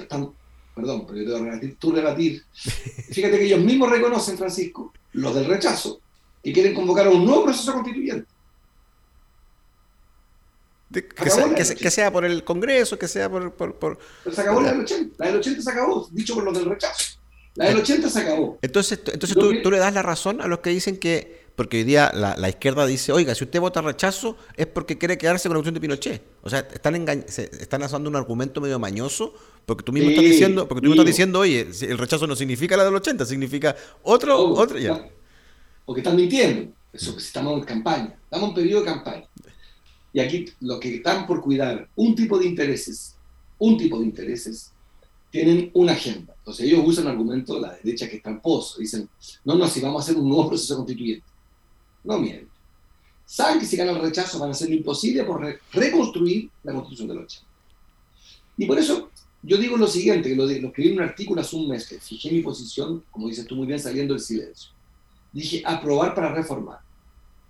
perdón, pero yo te voy a rebatir, tú rebatir. Fíjate que ellos mismos reconocen, Francisco, los del rechazo, que quieren convocar a un nuevo proceso constituyente. que, sea, por el Congreso, que sea por... por, se acabó la del 80, la del 80 se acabó, dicho por los del rechazo. La del 80 se acabó. Entonces, entonces tú, tú, le das la razón a los que dicen que porque hoy día la, izquierda dice, oiga, si usted vota rechazo es porque quiere quedarse con la cuestión de Pinochet. O sea, están, están usando un argumento medio mañoso, porque tú mismo estás diciendo, porque tú mismo estás diciendo, oye, el rechazo no significa la del 80, significa otro, otro ya. Porque están mintiendo, eso que estamos en campaña, estamos en periodo de campaña. Y aquí lo que están por cuidar, un tipo de intereses, un tipo de intereses, tienen una agenda. Entonces ellos usan el argumento de la derecha que es tramposo. Dicen, no, no, si vamos a hacer un nuevo proceso constituyente no mienten. Saben que si ganan el rechazo van a hacer lo imposible por reconstruir la constitución del 80. Y por eso yo digo lo siguiente, que lo, lo escribí en un artículo hace un mes, que fijé mi posición, como dices tú muy bien, saliendo del silencio. Dije, aprobar para reformar.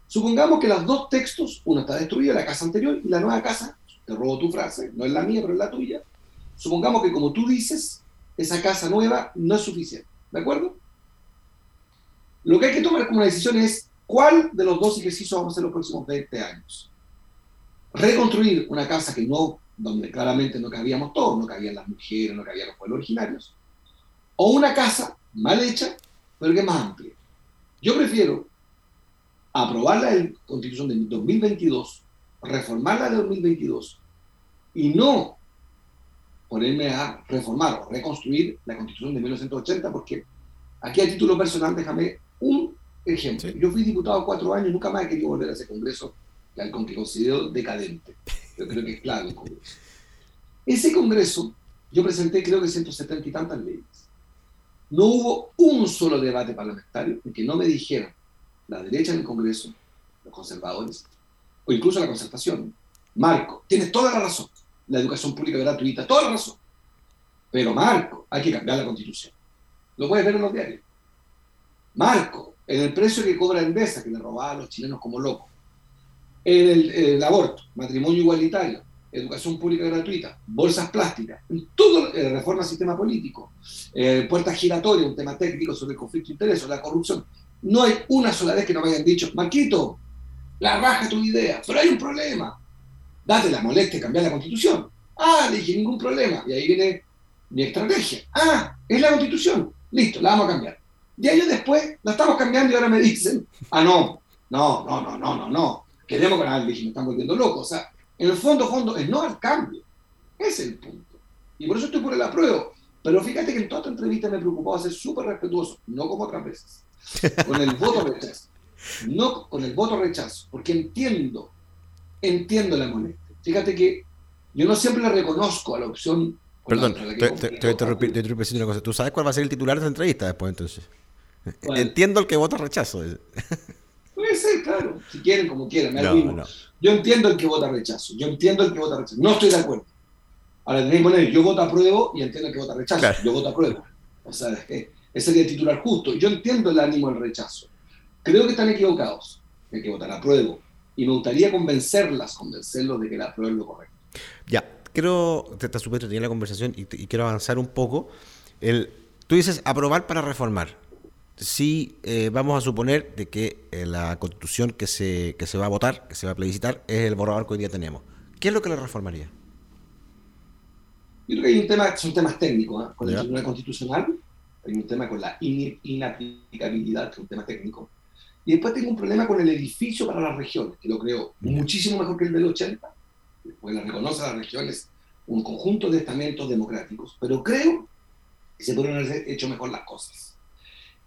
Supongamos que los dos textos, uno está destruido, la casa anterior, y la nueva casa, te robo tu frase, no es la mía, pero es la tuya. Supongamos que como tú dices, esa casa nueva no es suficiente. ¿De acuerdo? Lo que hay que tomar como una decisión es ¿Cuál de los dos ejercicios vamos a hacer los próximos 20 años? Reconstruir una casa que no, donde claramente no cabíamos todos, no cabían las mujeres, no cabían los pueblos originarios, o una casa mal hecha, pero que es más amplia. Yo prefiero aprobar la constitución de 2022, reformar la de 2022 y no ponerme a reformar o reconstruir la constitución de 1980, porque aquí a título personal déjame un Ejemplo, yo fui diputado cuatro años y nunca más he querido volver a ese congreso, al que considero decadente. Yo creo que es clave el congreso. Ese congreso, yo presenté creo que 170 y tantas leyes. No hubo un solo debate parlamentario en que no me dijeran la derecha en el congreso, los conservadores, o incluso la concertación, Marco, tienes toda la razón, la educación pública gratuita, toda la razón. Pero Marco, hay que cambiar la constitución. Lo puedes ver en los diarios. Marco, en el precio que cobra Endesa, que le robaba a los chilenos como locos, en el, aborto, matrimonio igualitario, educación pública gratuita, bolsas plásticas, en todo, eh, reforma al sistema político, eh, puertas giratorias, un tema técnico sobre el conflicto de intereses, la corrupción. No hay una sola vez que no me hayan dicho, Marquito, la raja tu idea, pero hay un problema. Date la molestia de cambiar la constitución. Ah, dije, ningún problema. Y ahí viene mi estrategia. Ah, es la constitución. Listo, la vamos a cambiar. De años después la estamos cambiando y ahora me dicen, ah, no, no, no, no, no, no, no, queremos ganar, dije, me están volviendo locos. O sea, en el fondo, fondo, es no al cambio. Ese es el punto. Y por eso estoy por el apruebo. Pero fíjate que en toda esta entrevista me preocupaba ser súper respetuoso, no como otras veces, con el voto rechazo. No con el voto rechazo, porque entiendo, entiendo la molestia. Fíjate que yo no siempre le reconozco a la opción. Perdón, te, te, te, interrumpí, una cosa. ¿Tú sabes cuál va a ser el titular de esa entrevista después entonces? Entiendo el que vota rechazo. Puede ser, claro, si quieren, como quieran. Yo entiendo el que vota rechazo. Yo entiendo el que vota rechazo. No estoy de acuerdo. Ahora tenéis que poner yo voto apruebo y entiendo el que vota rechazo. Yo voto apruebo. O sea, ese sería el titular justo. Yo entiendo el ánimo del rechazo. Creo que están equivocados. Hay que votar apruebo. Y me gustaría convencerlas, convencerlos de que la apruebo es lo correcto. Ya, quiero, te está supuesto tener la conversación y, y, quiero avanzar un poco. El, tú dices aprobar para reformar si eh, vamos a suponer de que eh, la constitución que se, que se va a votar, que se va a plebiscitar, es el borrador que hoy día tenemos. ¿Qué es lo que le reformaría? Yo creo que hay un tema, son temas técnicos. ¿eh? Con el Tribunal Constitucional hay un tema con la inaplicabilidad, que es un tema técnico. Y después tengo un problema con el edificio para las regiones, que lo creo muchísimo mejor que el del 80, pues le reconoce a las regiones un conjunto de estamentos democráticos, pero creo que se pueden haber hecho mejor las cosas.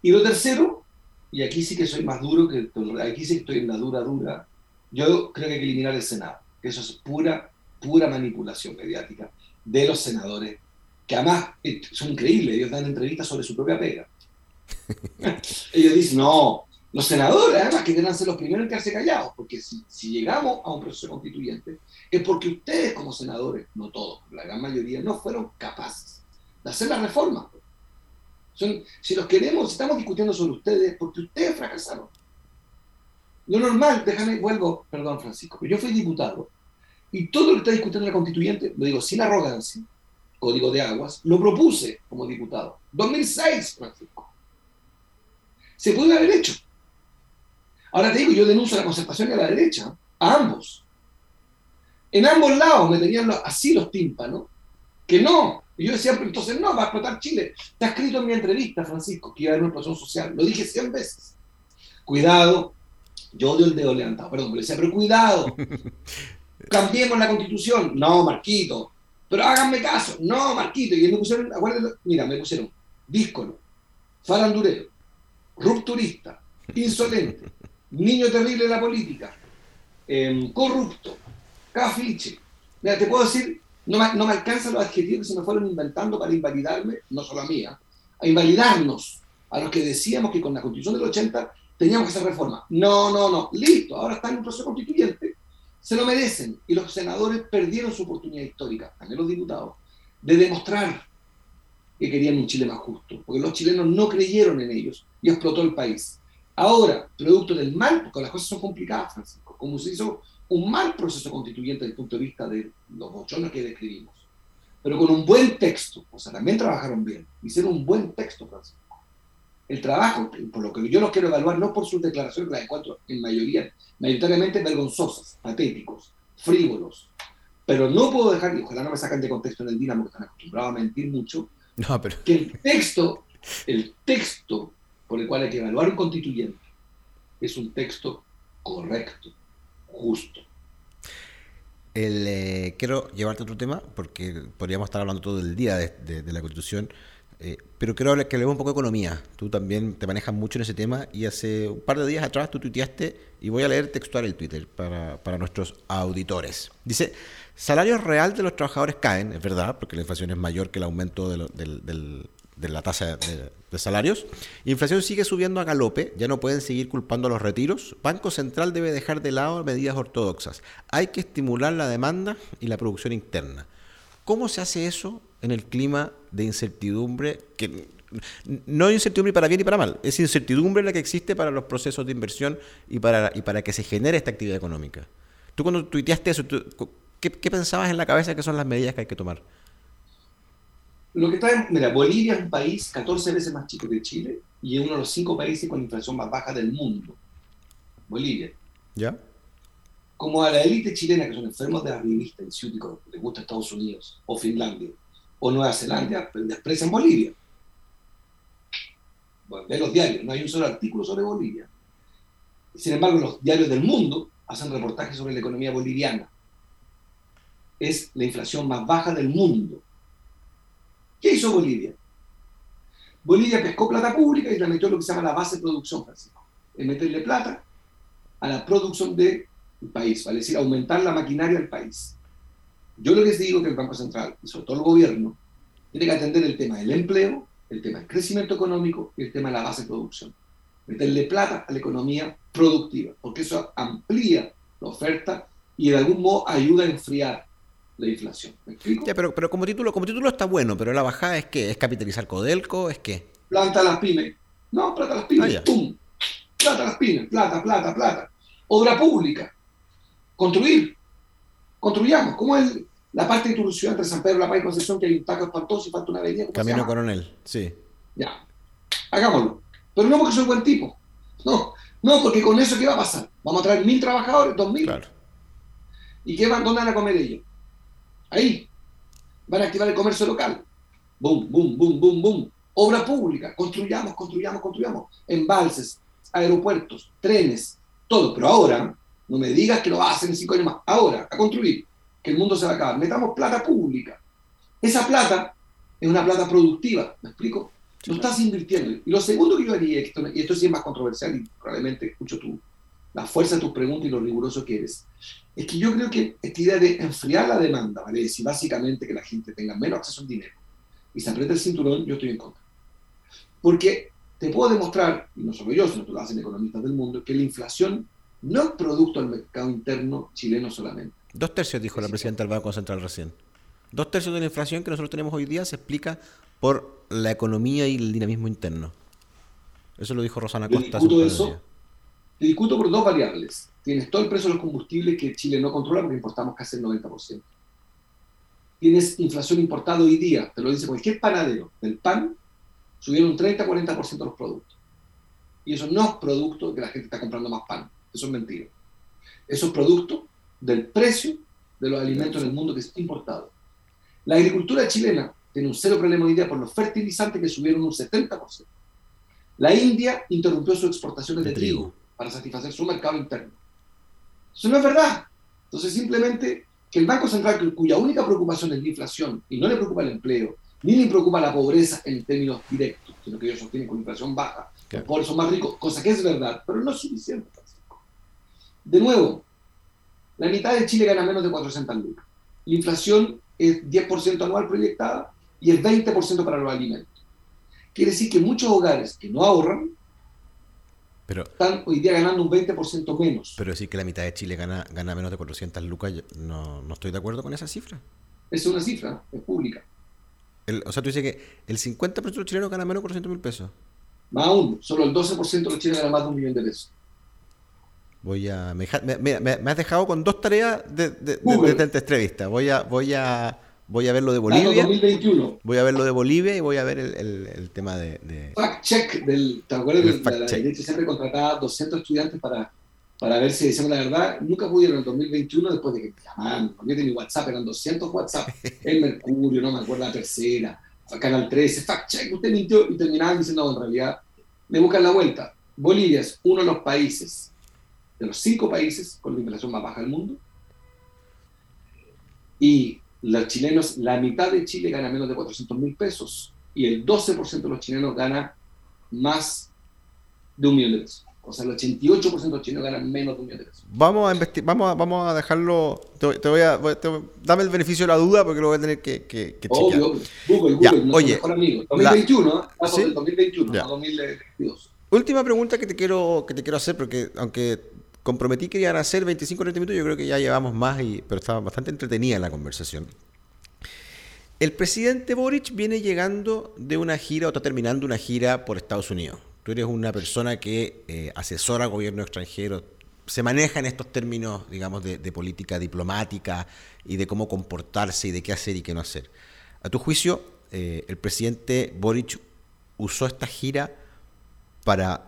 Y lo tercero, y aquí sí que soy más duro, que aquí sí que estoy en la dura, dura, yo creo que hay que eliminar el Senado, que eso es pura, pura manipulación mediática de los senadores, que además son increíbles, ellos dan entrevistas sobre su propia pega. ellos dicen, no, los senadores además que deben ser los primeros en quedarse callados, porque si, si, llegamos a un proceso constituyente es porque ustedes como senadores, no todos, la gran mayoría, no fueron capaces de hacer la reforma si los queremos, estamos discutiendo sobre ustedes, porque ustedes fracasaron. Lo normal, déjame, vuelvo, perdón Francisco, pero yo fui diputado y todo lo que está discutiendo la constituyente, lo digo sin arrogancia, código de aguas, lo propuse como diputado. 2006, Francisco. Se puede haber hecho. Ahora te digo, yo denuncio a la concertación y a la derecha, a ambos. En ambos lados me tenían así los tímpanos, que no. Y yo decía, entonces no, va a explotar Chile. Está escrito en mi entrevista, Francisco, que iba a haber una explosión social. Lo dije 100 veces. Cuidado, yo odio el dedo levantado, perdón, pero decía, pero cuidado, cambiemos la constitución. No, Marquito, pero háganme caso. No, Marquito. Y me pusieron, acuérdense, mira, me pusieron díscolo, farandurero, rupturista, insolente, niño terrible de la política, em, corrupto, cafiche. Mira, te puedo decir, no me, no me alcanzan los adjetivos que se me fueron inventando para invalidarme, no solo a mí, ¿ah? a invalidarnos, a los que decíamos que con la constitución del 80 teníamos que hacer reforma. No, no, no, listo, ahora está en un proceso constituyente, se lo merecen. Y los senadores perdieron su oportunidad histórica, también los diputados, de demostrar que querían un Chile más justo, porque los chilenos no creyeron en ellos y explotó el país. Ahora, producto del mal, porque las cosas son complicadas, Francisco, como se hizo un mal proceso constituyente desde el punto de vista de los bochones que describimos, pero con un buen texto, o sea, también trabajaron bien, hicieron un buen texto, Francisco. El trabajo, por lo que yo los quiero evaluar, no por sus declaraciones, las encuentro en mayoría, mayoritariamente vergonzosas, patéticos, frívolos, pero no puedo dejar, y ojalá no me sacan de contexto en el Dinamo, que están acostumbrados a mentir mucho, no, pero... que el texto, el texto por el cual hay que evaluar un constituyente es un texto correcto, justo. Eh, quiero llevarte a otro tema, porque podríamos estar hablando todo el día de, la Constitución, eh, pero quiero que hablemos un poco de economía. Tú también te manejas mucho en ese tema y hace un par de días atrás tú tuiteaste, y voy a leer textual el Twitter para, para nuestros auditores. Dice, salarios real de los trabajadores caen, es verdad, porque la inflación es mayor que el aumento de del, de la tasa de, salarios. Inflación sigue subiendo a galope, ya no pueden seguir culpando a los retiros. Banco Central debe dejar de lado medidas ortodoxas. Hay que estimular la demanda y la producción interna. ¿Cómo se hace eso en el clima de incertidumbre que no hay incertidumbre para bien y para mal, es incertidumbre la que existe para los procesos de inversión y para, y para que se genere esta actividad económica. Tú cuando tuiteaste eso, ¿qué, ¿qué pensabas en la cabeza que son las medidas que hay que tomar? Lo que está mira, Bolivia es un país 14 veces más chico que Chile y es uno de los cinco países con inflación más baja del mundo. Bolivia. ¿Ya? Como a la élite chilena, que son enfermos de arribista, en ciútico, les gusta Estados Unidos, o Finlandia, o Nueva Zelanda, pues desprecian Bolivia. Bueno, ve los diarios, no hay un solo artículo sobre Bolivia. Sin embargo, los diarios del mundo hacen reportajes sobre la economía boliviana. Es la inflación más baja del mundo. ¿Qué hizo Bolivia? Bolivia pescó plata pública y la metió en lo que se llama la base de producción, Francisco. Es meterle plata a la producción del país, vale decir, aumentar la maquinaria del país. Yo lo que les digo es que el Banco Central, y sobre todo el gobierno, tiene que atender el tema del empleo, el tema del crecimiento económico y el tema de la base de producción. Meterle plata a la economía productiva, porque eso amplía la oferta y de algún modo ayuda a enfriar la inflación. ¿Me explico? pero, pero como título, como título está bueno, pero la bajada es que es capitalizar Codelco, es que. Planta las pymes. No, plata las pymes. Ah, ¡Pum! Plata las pymes, plata, plata, plata. Obra pública. Construir. Construyamos. ¿Cómo es la parte de institución entre San Pedro, La Paz y Concepción, que hay un taco espantoso y falta una avenida? Camino Coronel, sí. Ya. Hagámoslo. Pero no porque soy buen tipo. No, no, porque con eso, ¿qué va a pasar? Vamos a traer mil trabajadores, dos mil. Claro. ¿Y qué van, dónde van a comer ellos? Ahí. Van a activar el comercio local. Boom, boom, boom, boom, boom. Obra pública. Construyamos, construyamos, construyamos. Embalses, aeropuertos, trenes, todo. Pero ahora, no me digas que lo hacer en cinco años más. Ahora, a construir. Que el mundo se va a acabar. Metamos plata pública. Esa plata es una plata productiva. ¿Me explico? Lo estás invirtiendo. Y lo segundo que yo haría, y esto sí es más controversial y probablemente escucho tú, la fuerza de tus preguntas y lo riguroso que eres, es que yo creo que esta idea de enfriar la demanda, ¿vale? decir, básicamente que la gente tenga menos acceso al dinero y se aprieta el cinturón, yo estoy en contra. Porque te puedo demostrar, y no solo yo, sino que lo hacen economistas del mundo, que la inflación no es producto del mercado interno chileno solamente. Dos tercios, dijo la presidenta del Banco Central recién. Dos tercios de la inflación que nosotros tenemos hoy día se explica por la economía y el dinamismo interno. Eso lo dijo Rosana Costa. Eso, te discuto por dos variables. Tienes todo el precio de los combustibles que Chile no controla porque importamos casi el 90%. Tienes inflación importada hoy día, te lo dice cualquier panadero, del pan subieron un 30-40% los productos. Y eso no es producto de que la gente está comprando más pan. Eso es mentira. Eso es producto del precio de los alimentos en el mundo que es importado. La agricultura chilena tiene un cero problema hoy día por los fertilizantes que subieron un 70%. La India interrumpió sus exportaciones de, trigo. Para satisfacer su mercado interno. Eso no es verdad. Entonces, simplemente que el Banco Central, cuya única preocupación es la inflación y no le preocupa el empleo, ni le preocupa la pobreza en términos directos, sino que ellos sostienen con inflación baja, por eso más ricos, cosa que es verdad, pero no es suficiente. De nuevo, la mitad de Chile gana menos de 400 lucas. La inflación es 10% anual proyectada y es 20% para los alimentos. Quiere decir que muchos hogares que no ahorran pero, están hoy día ganando un 20% menos. Pero decir que la mitad de Chile gana, gana menos de 400 lucas, no, no estoy de acuerdo con esa cifra. Es una cifra, es pública. o sea, tú dices que el 50% de los chilenos gana menos de 400 mil pesos. Más aún, solo el 12% de los chilenos gana más de un millón de pesos. Voy a. Me, has dejado con dos tareas de, de, esta entrevista. Voy a, voy a Voy a ver lo de Bolivia. 2021. Voy a ver lo de Bolivia y voy a ver el, tema de, Fact check del. ¿Te acuerdas que la, derecha siempre contrataba 200 estudiantes para, para ver si decíamos la verdad? Nunca pudieron en el 2021 después de que me llamaban. Porque mi WhatsApp, eran 200 WhatsApp. El Mercurio, no me acuerdo la tercera. Canal 13, fact check, usted mintió y terminaban diciendo, no, en realidad, me buscan la vuelta. Bolivia es uno de los países, de los cinco países con la inflación más baja del mundo. Y los chilenos, la mitad de Chile gana menos de 400 mil pesos y el 12% de los chilenos gana más de un millón de pesos. O sea, el 88% de los chilenos ganan menos de un millón de pesos. Vamos a, vamos a, vamos a dejarlo. Te, voy a, dame el beneficio de la duda porque lo voy a tener que, que, que Obvio, Google, Google, oye, mejor amigo. 2021, la, ¿sí? 2021, no 2022. Última pregunta que te quiero que te quiero hacer porque aunque comprometí que iban a ser 25 30 minutos, yo creo que ya llevamos más, pero estaba bastante entretenida la conversación. El presidente Boric viene llegando de una gira o está terminando una gira por Estados Unidos. Tú eres una persona que eh, asesora a gobierno extranjero, se maneja en estos términos, digamos, de, política diplomática y de cómo comportarse y de qué hacer y qué no hacer. A tu juicio, eh, el presidente Boric usó esta gira para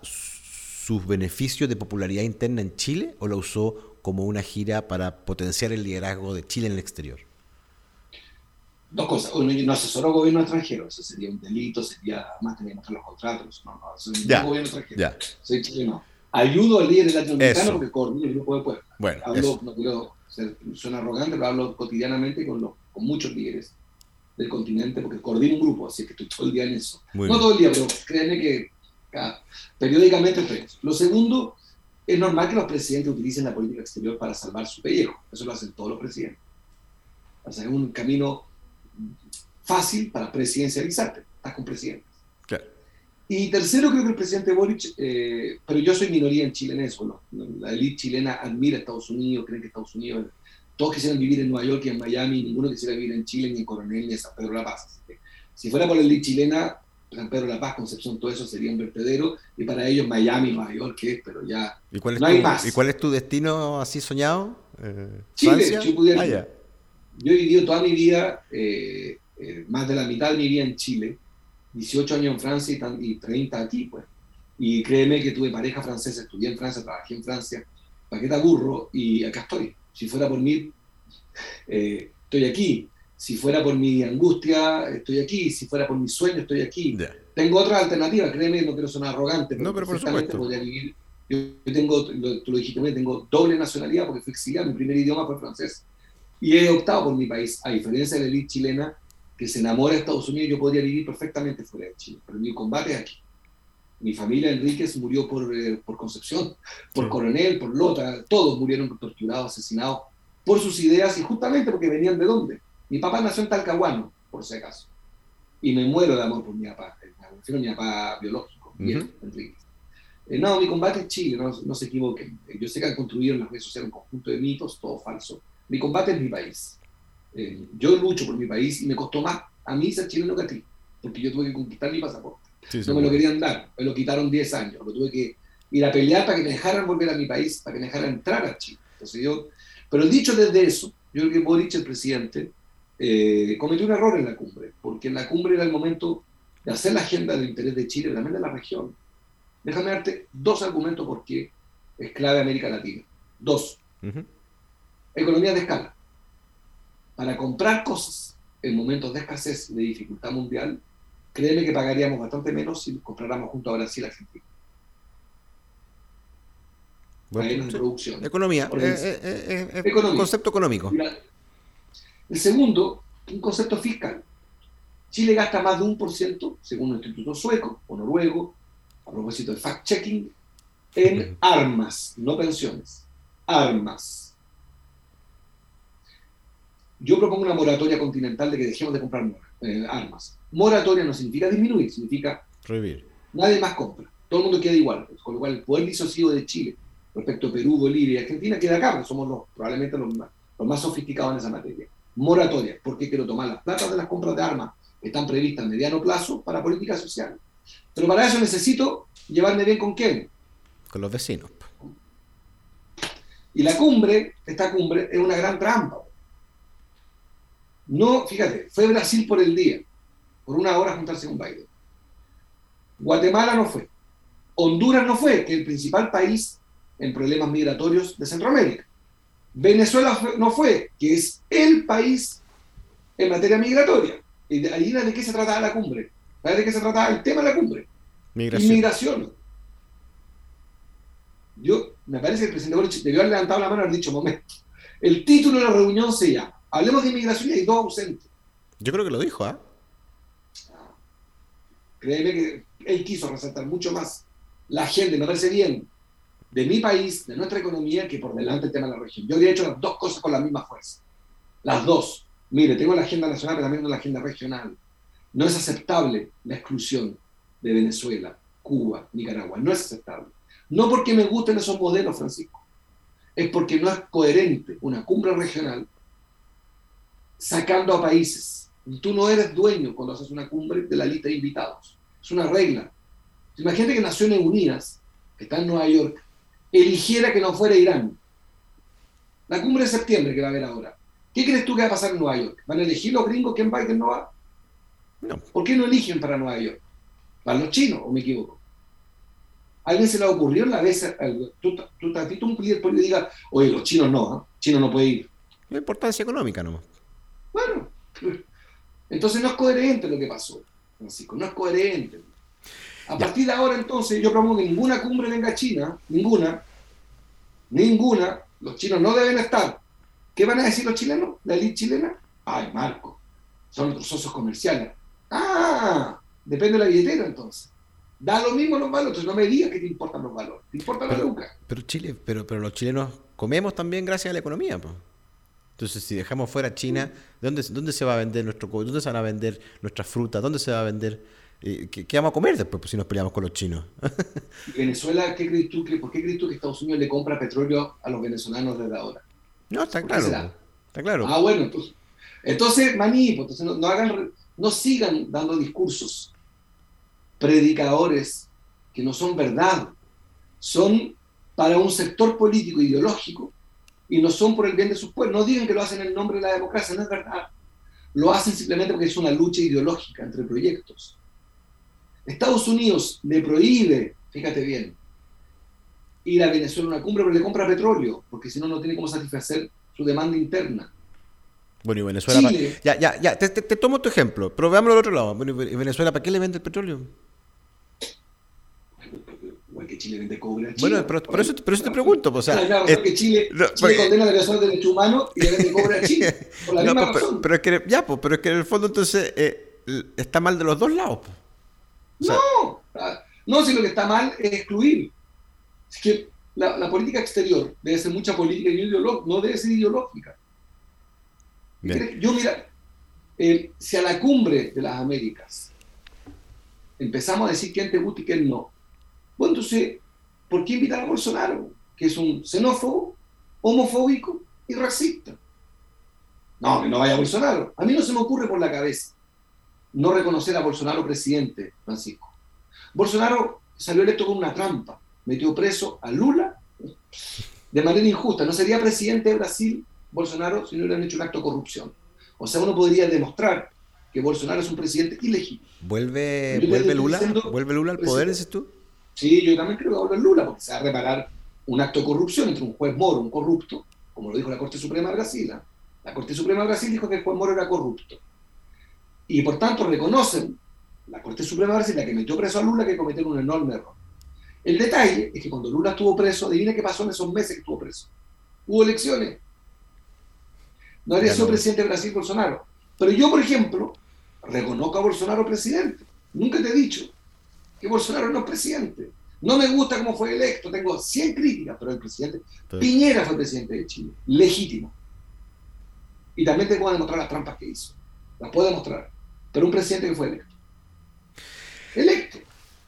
sus beneficios de popularidad interna en Chile o lo usó como una gira para potenciar el liderazgo de Chile en el exterior? Dos cosas. Uno, no asesoró gobierno extranjero, eso sería un delito, sería más tener que los contratos. No, no, soy un gobierno extranjero. Soy chileno. Ayudo al líder latinoamericano porque coordino el grupo de pueblo. Bueno, hablo, no quiero ser, suena arrogante, pero hablo cotidianamente con, los, con muchos líderes del continente porque coordino un grupo, así que estoy todo el día en eso. no todo el día, pero créanme que periódicamente Lo segundo, es normal que los presidentes utilicen la política exterior para salvar su pellejo. Eso lo hacen todos los presidentes. O sea, es un camino fácil para presidencializarte. Estás con presidentes. Y tercero, creo que el presidente Boric, eh, pero yo soy minoría en Chile en eso. La élite chilena admira a Estados Unidos, creen que Estados Unidos, todos quisieran vivir en Nueva York y en Miami, ninguno quisiera vivir en Chile, ni en Coronel, ni en San Pedro de la Paz. Si fuera por la élite chilena, San Pedro La Paz, Concepción, todo eso sería un vertedero, y para ellos Miami, Nueva York, ¿qué? Pero ya ¿Y cuál es no hay más. ¿Y cuál es tu destino así soñado? Eh, Chile, yo pudiera. Ah, yo he vivido toda mi vida, eh, eh, más de la mitad de mi vida en Chile, 18 años en Francia y, 30 aquí, pues. Y créeme que tuve pareja francesa, estudié en Francia, trabajé en Francia, paqueta burro, y acá estoy. Si fuera por mí, estoy aquí si fuera por mi angustia, estoy aquí, si fuera por mi sueño, estoy aquí. Tengo otra alternativa, créeme, no quiero sonar arrogante, pero, no, pero por supuesto. podría vivir. Yo, tengo, tú lo dijiste tengo doble nacionalidad porque fui exiliado, mi primer idioma fue francés. Y he optado por mi país, a diferencia de la élite chilena que se enamora de Estados Unidos, yo podría vivir perfectamente fuera de Chile, pero mi combate es aquí. Mi familia Enríquez murió por, eh, por Concepción, por Coronel, por Lota, todos murieron torturados, asesinados por sus ideas y justamente porque venían de dónde? Mi papá nació en Talcahuano, por si acaso. Y me muero de amor por mi papá. Me mi papá biológico, Enrique. Eh, no, mi combate es Chile, no, se equivoquen. Eh, yo sé que han construido en las redes sociales un conjunto de mitos, todo falso. Mi combate es mi país. Eh, yo lucho por mi país y me costó más a mí ser chileno que a ti, porque yo tuve que conquistar mi pasaporte. no me lo querían dar, me lo quitaron 10 años. Lo tuve que ir a pelear para que me dejaran volver a mi país, para que me dejaran entrar a Chile. Entonces yo, pero dicho desde eso, yo creo que Boric, el presidente, eh, cometió un error en la cumbre, porque en la cumbre era el momento de hacer la agenda del interés de Chile, también de la región. Déjame darte dos argumentos por qué es clave América Latina. Dos. Economía de escala. para comprar cosas en momentos de escasez y de dificultad mundial, créeme que pagaríamos bastante menos si compráramos junto a Brasil y Argentina. Bueno, sí. producción. Economía. Eh, eh, eh, economía. Concepto económico. El segundo, un concepto fiscal. Chile gasta más de un por ciento, según un instituto sueco o noruego, a propósito del fact-checking, en armas, no pensiones. Armas. Yo propongo una moratoria continental de que dejemos de comprar armas. Moratoria no significa disminuir, significa prohibir. Nadie más compra. Todo el mundo queda igual. Con lo cual, el poder disuasivo de Chile respecto a Perú, Bolivia y Argentina queda acá, porque somos los, probablemente los más, los más sofisticados en esa materia. Moratoria, porque quiero tomar las platas de las compras de armas que están previstas a mediano plazo para políticas sociales. Pero para eso necesito llevarme bien con quién. Con los vecinos. Y la cumbre, esta cumbre, es una gran trampa. No, fíjate, fue Brasil por el día, por una hora juntarse con Biden. Guatemala no fue. Honduras no fue, que es el principal país en problemas migratorios de Centroamérica. Venezuela no fue, que es el país en materia migratoria. Y de ahí de qué se trataba la cumbre. ¿De qué se trataba el tema de la cumbre? Migración. Inmigración. Yo, me parece que el presidente Boric debió haber levantado la mano y haber dicho, momento, el título de la reunión se llama, hablemos de inmigración y hay dos ausentes. Yo creo que lo dijo, ¿ah? Créeme que él quiso resaltar mucho más la gente, me parece bien, de mi país, de nuestra economía, que por delante el tema de la región. Yo habría hecho las dos cosas con la misma fuerza. Las dos. Mire, tengo la agenda nacional, pero también tengo la agenda regional. No es aceptable la exclusión de Venezuela, Cuba, Nicaragua. No es aceptable. No porque me gusten esos modelos, Francisco. Es porque no es coherente una cumbre regional sacando a países. Tú no eres dueño cuando haces una cumbre de la lista de invitados. Es una regla. Imagínate que Naciones Unidas, que está en Nueva York, eligiera que no fuera Irán. La cumbre de septiembre que va a haber ahora. ¿Qué crees tú que va a pasar en Nueva York? ¿Van a elegir los gringos quién va y quién no va? No. ¿Por qué no eligen para Nueva York? ¿Para los chinos o me equivoco? ¿A alguien se le ocurrió la vez, tú, tú, un líder político diga, oye, los chinos no, ¿eh? chinos no puede ir. La importancia económica no. Bueno, entonces no es coherente lo que pasó, Francisco, no es coherente. A partir de ahora, entonces, yo propongo que ninguna cumbre venga a China, ninguna, ninguna, los chinos no deben estar. ¿Qué van a decir los chilenos? ¿La elite chilena? Ay, Marco, son nuestros socios comerciales. Ah, depende de la billetera entonces. Da lo mismo los valores, entonces no me digas que te importan los valores, te importan pero, la lucas. Pero Chile, pero, pero los chilenos comemos también gracias a la economía, pues. Entonces, si dejamos fuera China, ¿dónde, ¿dónde se va a vender nuestro ¿Dónde se van a vender nuestras frutas? ¿Dónde se va a vender? ¿Qué, ¿qué, vamos a comer después pues, si nos peleamos con los chinos? Venezuela, ¿qué crees tú, que, ¿por qué crees tú que Estados Unidos le compra petróleo a los venezolanos desde ahora? No, está claro. Está claro. Ah, bueno, entonces, entonces maní, pues, entonces no, no, hagan, no sigan dando discursos predicadores que no son verdad, son para un sector político ideológico y no son por el bien de sus pueblos. No digan que lo hacen en nombre de la democracia, no es verdad. Lo hacen simplemente porque es una lucha ideológica entre proyectos. Estados Unidos le prohíbe, fíjate bien, ir a Venezuela a una cumbre, pero le compra petróleo, porque si no, no tiene cómo satisfacer su demanda interna. Bueno, y Venezuela. Chile. Pa... Ya, ya, ya, te, te, te, tomo tu ejemplo, pero veámoslo del otro lado. Bueno, ¿y Venezuela para qué le vende el petróleo? Igual que Chile vende cobre a Chile. Bueno, pero, pero, eso, te pregunto. O sea, claro, es, que Chile, no, Chile porque, condena la violación de derechos humanos y le vende cobre a Chile. Por la no, misma pero, razón. Pero, es que, ya, pues, pero es que en el fondo entonces eh, está mal de los dos lados. Pues. O sea, no, no, si lo que está mal es excluir. Es que la, la política exterior debe ser mucha política y no debe ser ideológica. Bien. Yo, mira, eh, si a la cumbre de las Américas empezamos a decir quién te gusta y quién no, bueno, entonces, ¿por qué invitar a Bolsonaro? Que es un xenófobo, homofóbico y racista. No, que no vaya a Bolsonaro. A mí no se me ocurre por la cabeza no reconocer a Bolsonaro presidente, Francisco. Bolsonaro salió electo con una trampa, metió preso a Lula de manera injusta. No sería presidente de Brasil Bolsonaro si no hubieran hecho un acto de corrupción. O sea, uno podría demostrar que Bolsonaro es un presidente ilegítimo. ¿Vuelve, ¿vuelve Lula? ¿Vuelve Lula al poder, dices tú? Sí, yo también creo que va a volver Lula, porque se va a reparar un acto de corrupción entre un juez moro, un corrupto, como lo dijo la Corte Suprema de Brasil, ¿eh? La Corte Suprema de Brasil dijo que el Juan Moro era corrupto. Y por tanto reconocen la Corte Suprema de Brasil, la que metió preso a Lula, que cometió un enorme error. El detalle es que cuando Lula estuvo preso, adivina qué pasó en esos meses que estuvo preso. Hubo elecciones. No habría sido presidente de Brasil Bolsonaro. Pero yo, por ejemplo, reconozco a Bolsonaro presidente. Nunca te he dicho que Bolsonaro no es presidente. No me gusta cómo fue electo, tengo 100 críticas, pero el presidente Piñera fue presidente de Chile, legítimo. Y también te puedo demostrar las trampas que hizo. Las puedo demostrar. Pero un presidente que fue electo. Electo.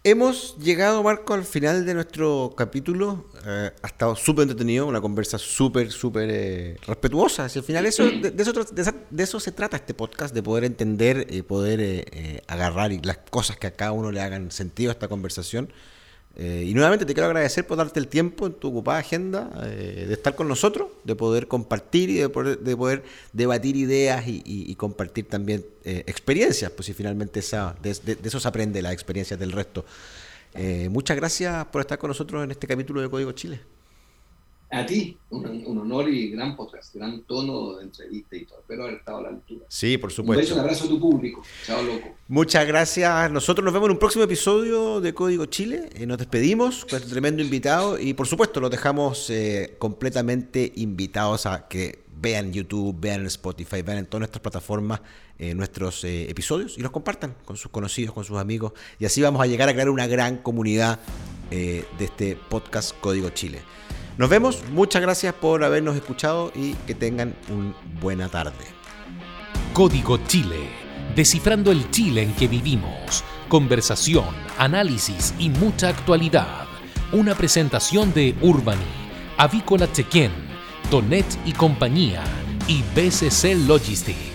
Hemos llegado, Marco, al final de nuestro capítulo. Eh, ha estado súper entretenido, una conversa súper, súper eh, respetuosa. al final eso, de, eso, de, eso, se trata este podcast, de poder entender y poder eh, agarrar y las cosas que a cada uno le hagan sentido a esta conversación. Eh, y nuevamente te quiero agradecer por darte el tiempo en tu ocupada agenda eh, de estar con nosotros, de poder compartir y de poder, de poder debatir ideas y, compartir también eh, experiencias, pues si finalmente esa, de, eso se aprende la experiencia del resto. muchas gracias por estar con nosotros en este capítulo de Código Chile a ti, un, honor y gran podcast, gran tono de entrevista y todo. Espero haber estado a la altura. Sí, por supuesto. Un beso, un abrazo a tu público. Chao, loco. Muchas gracias. Nosotros nos vemos en un próximo episodio de Código Chile. Eh, nos despedimos con este tremendo invitado y, por supuesto, los dejamos eh, completamente invitados a que vean YouTube, vean Spotify, vean en todas nuestras plataformas eh, nuestros episodios y los compartan con sus conocidos, con sus amigos. Y así vamos a llegar a crear una gran comunidad de este podcast Código Chile. Nos vemos, muchas gracias por habernos escuchado y que tengan una buena tarde. Código Chile, descifrando el Chile en que vivimos. Conversación, análisis y mucha actualidad. Una presentación de Urbani, Avícola Chequén, Tonet y compañía y BCC Logistic.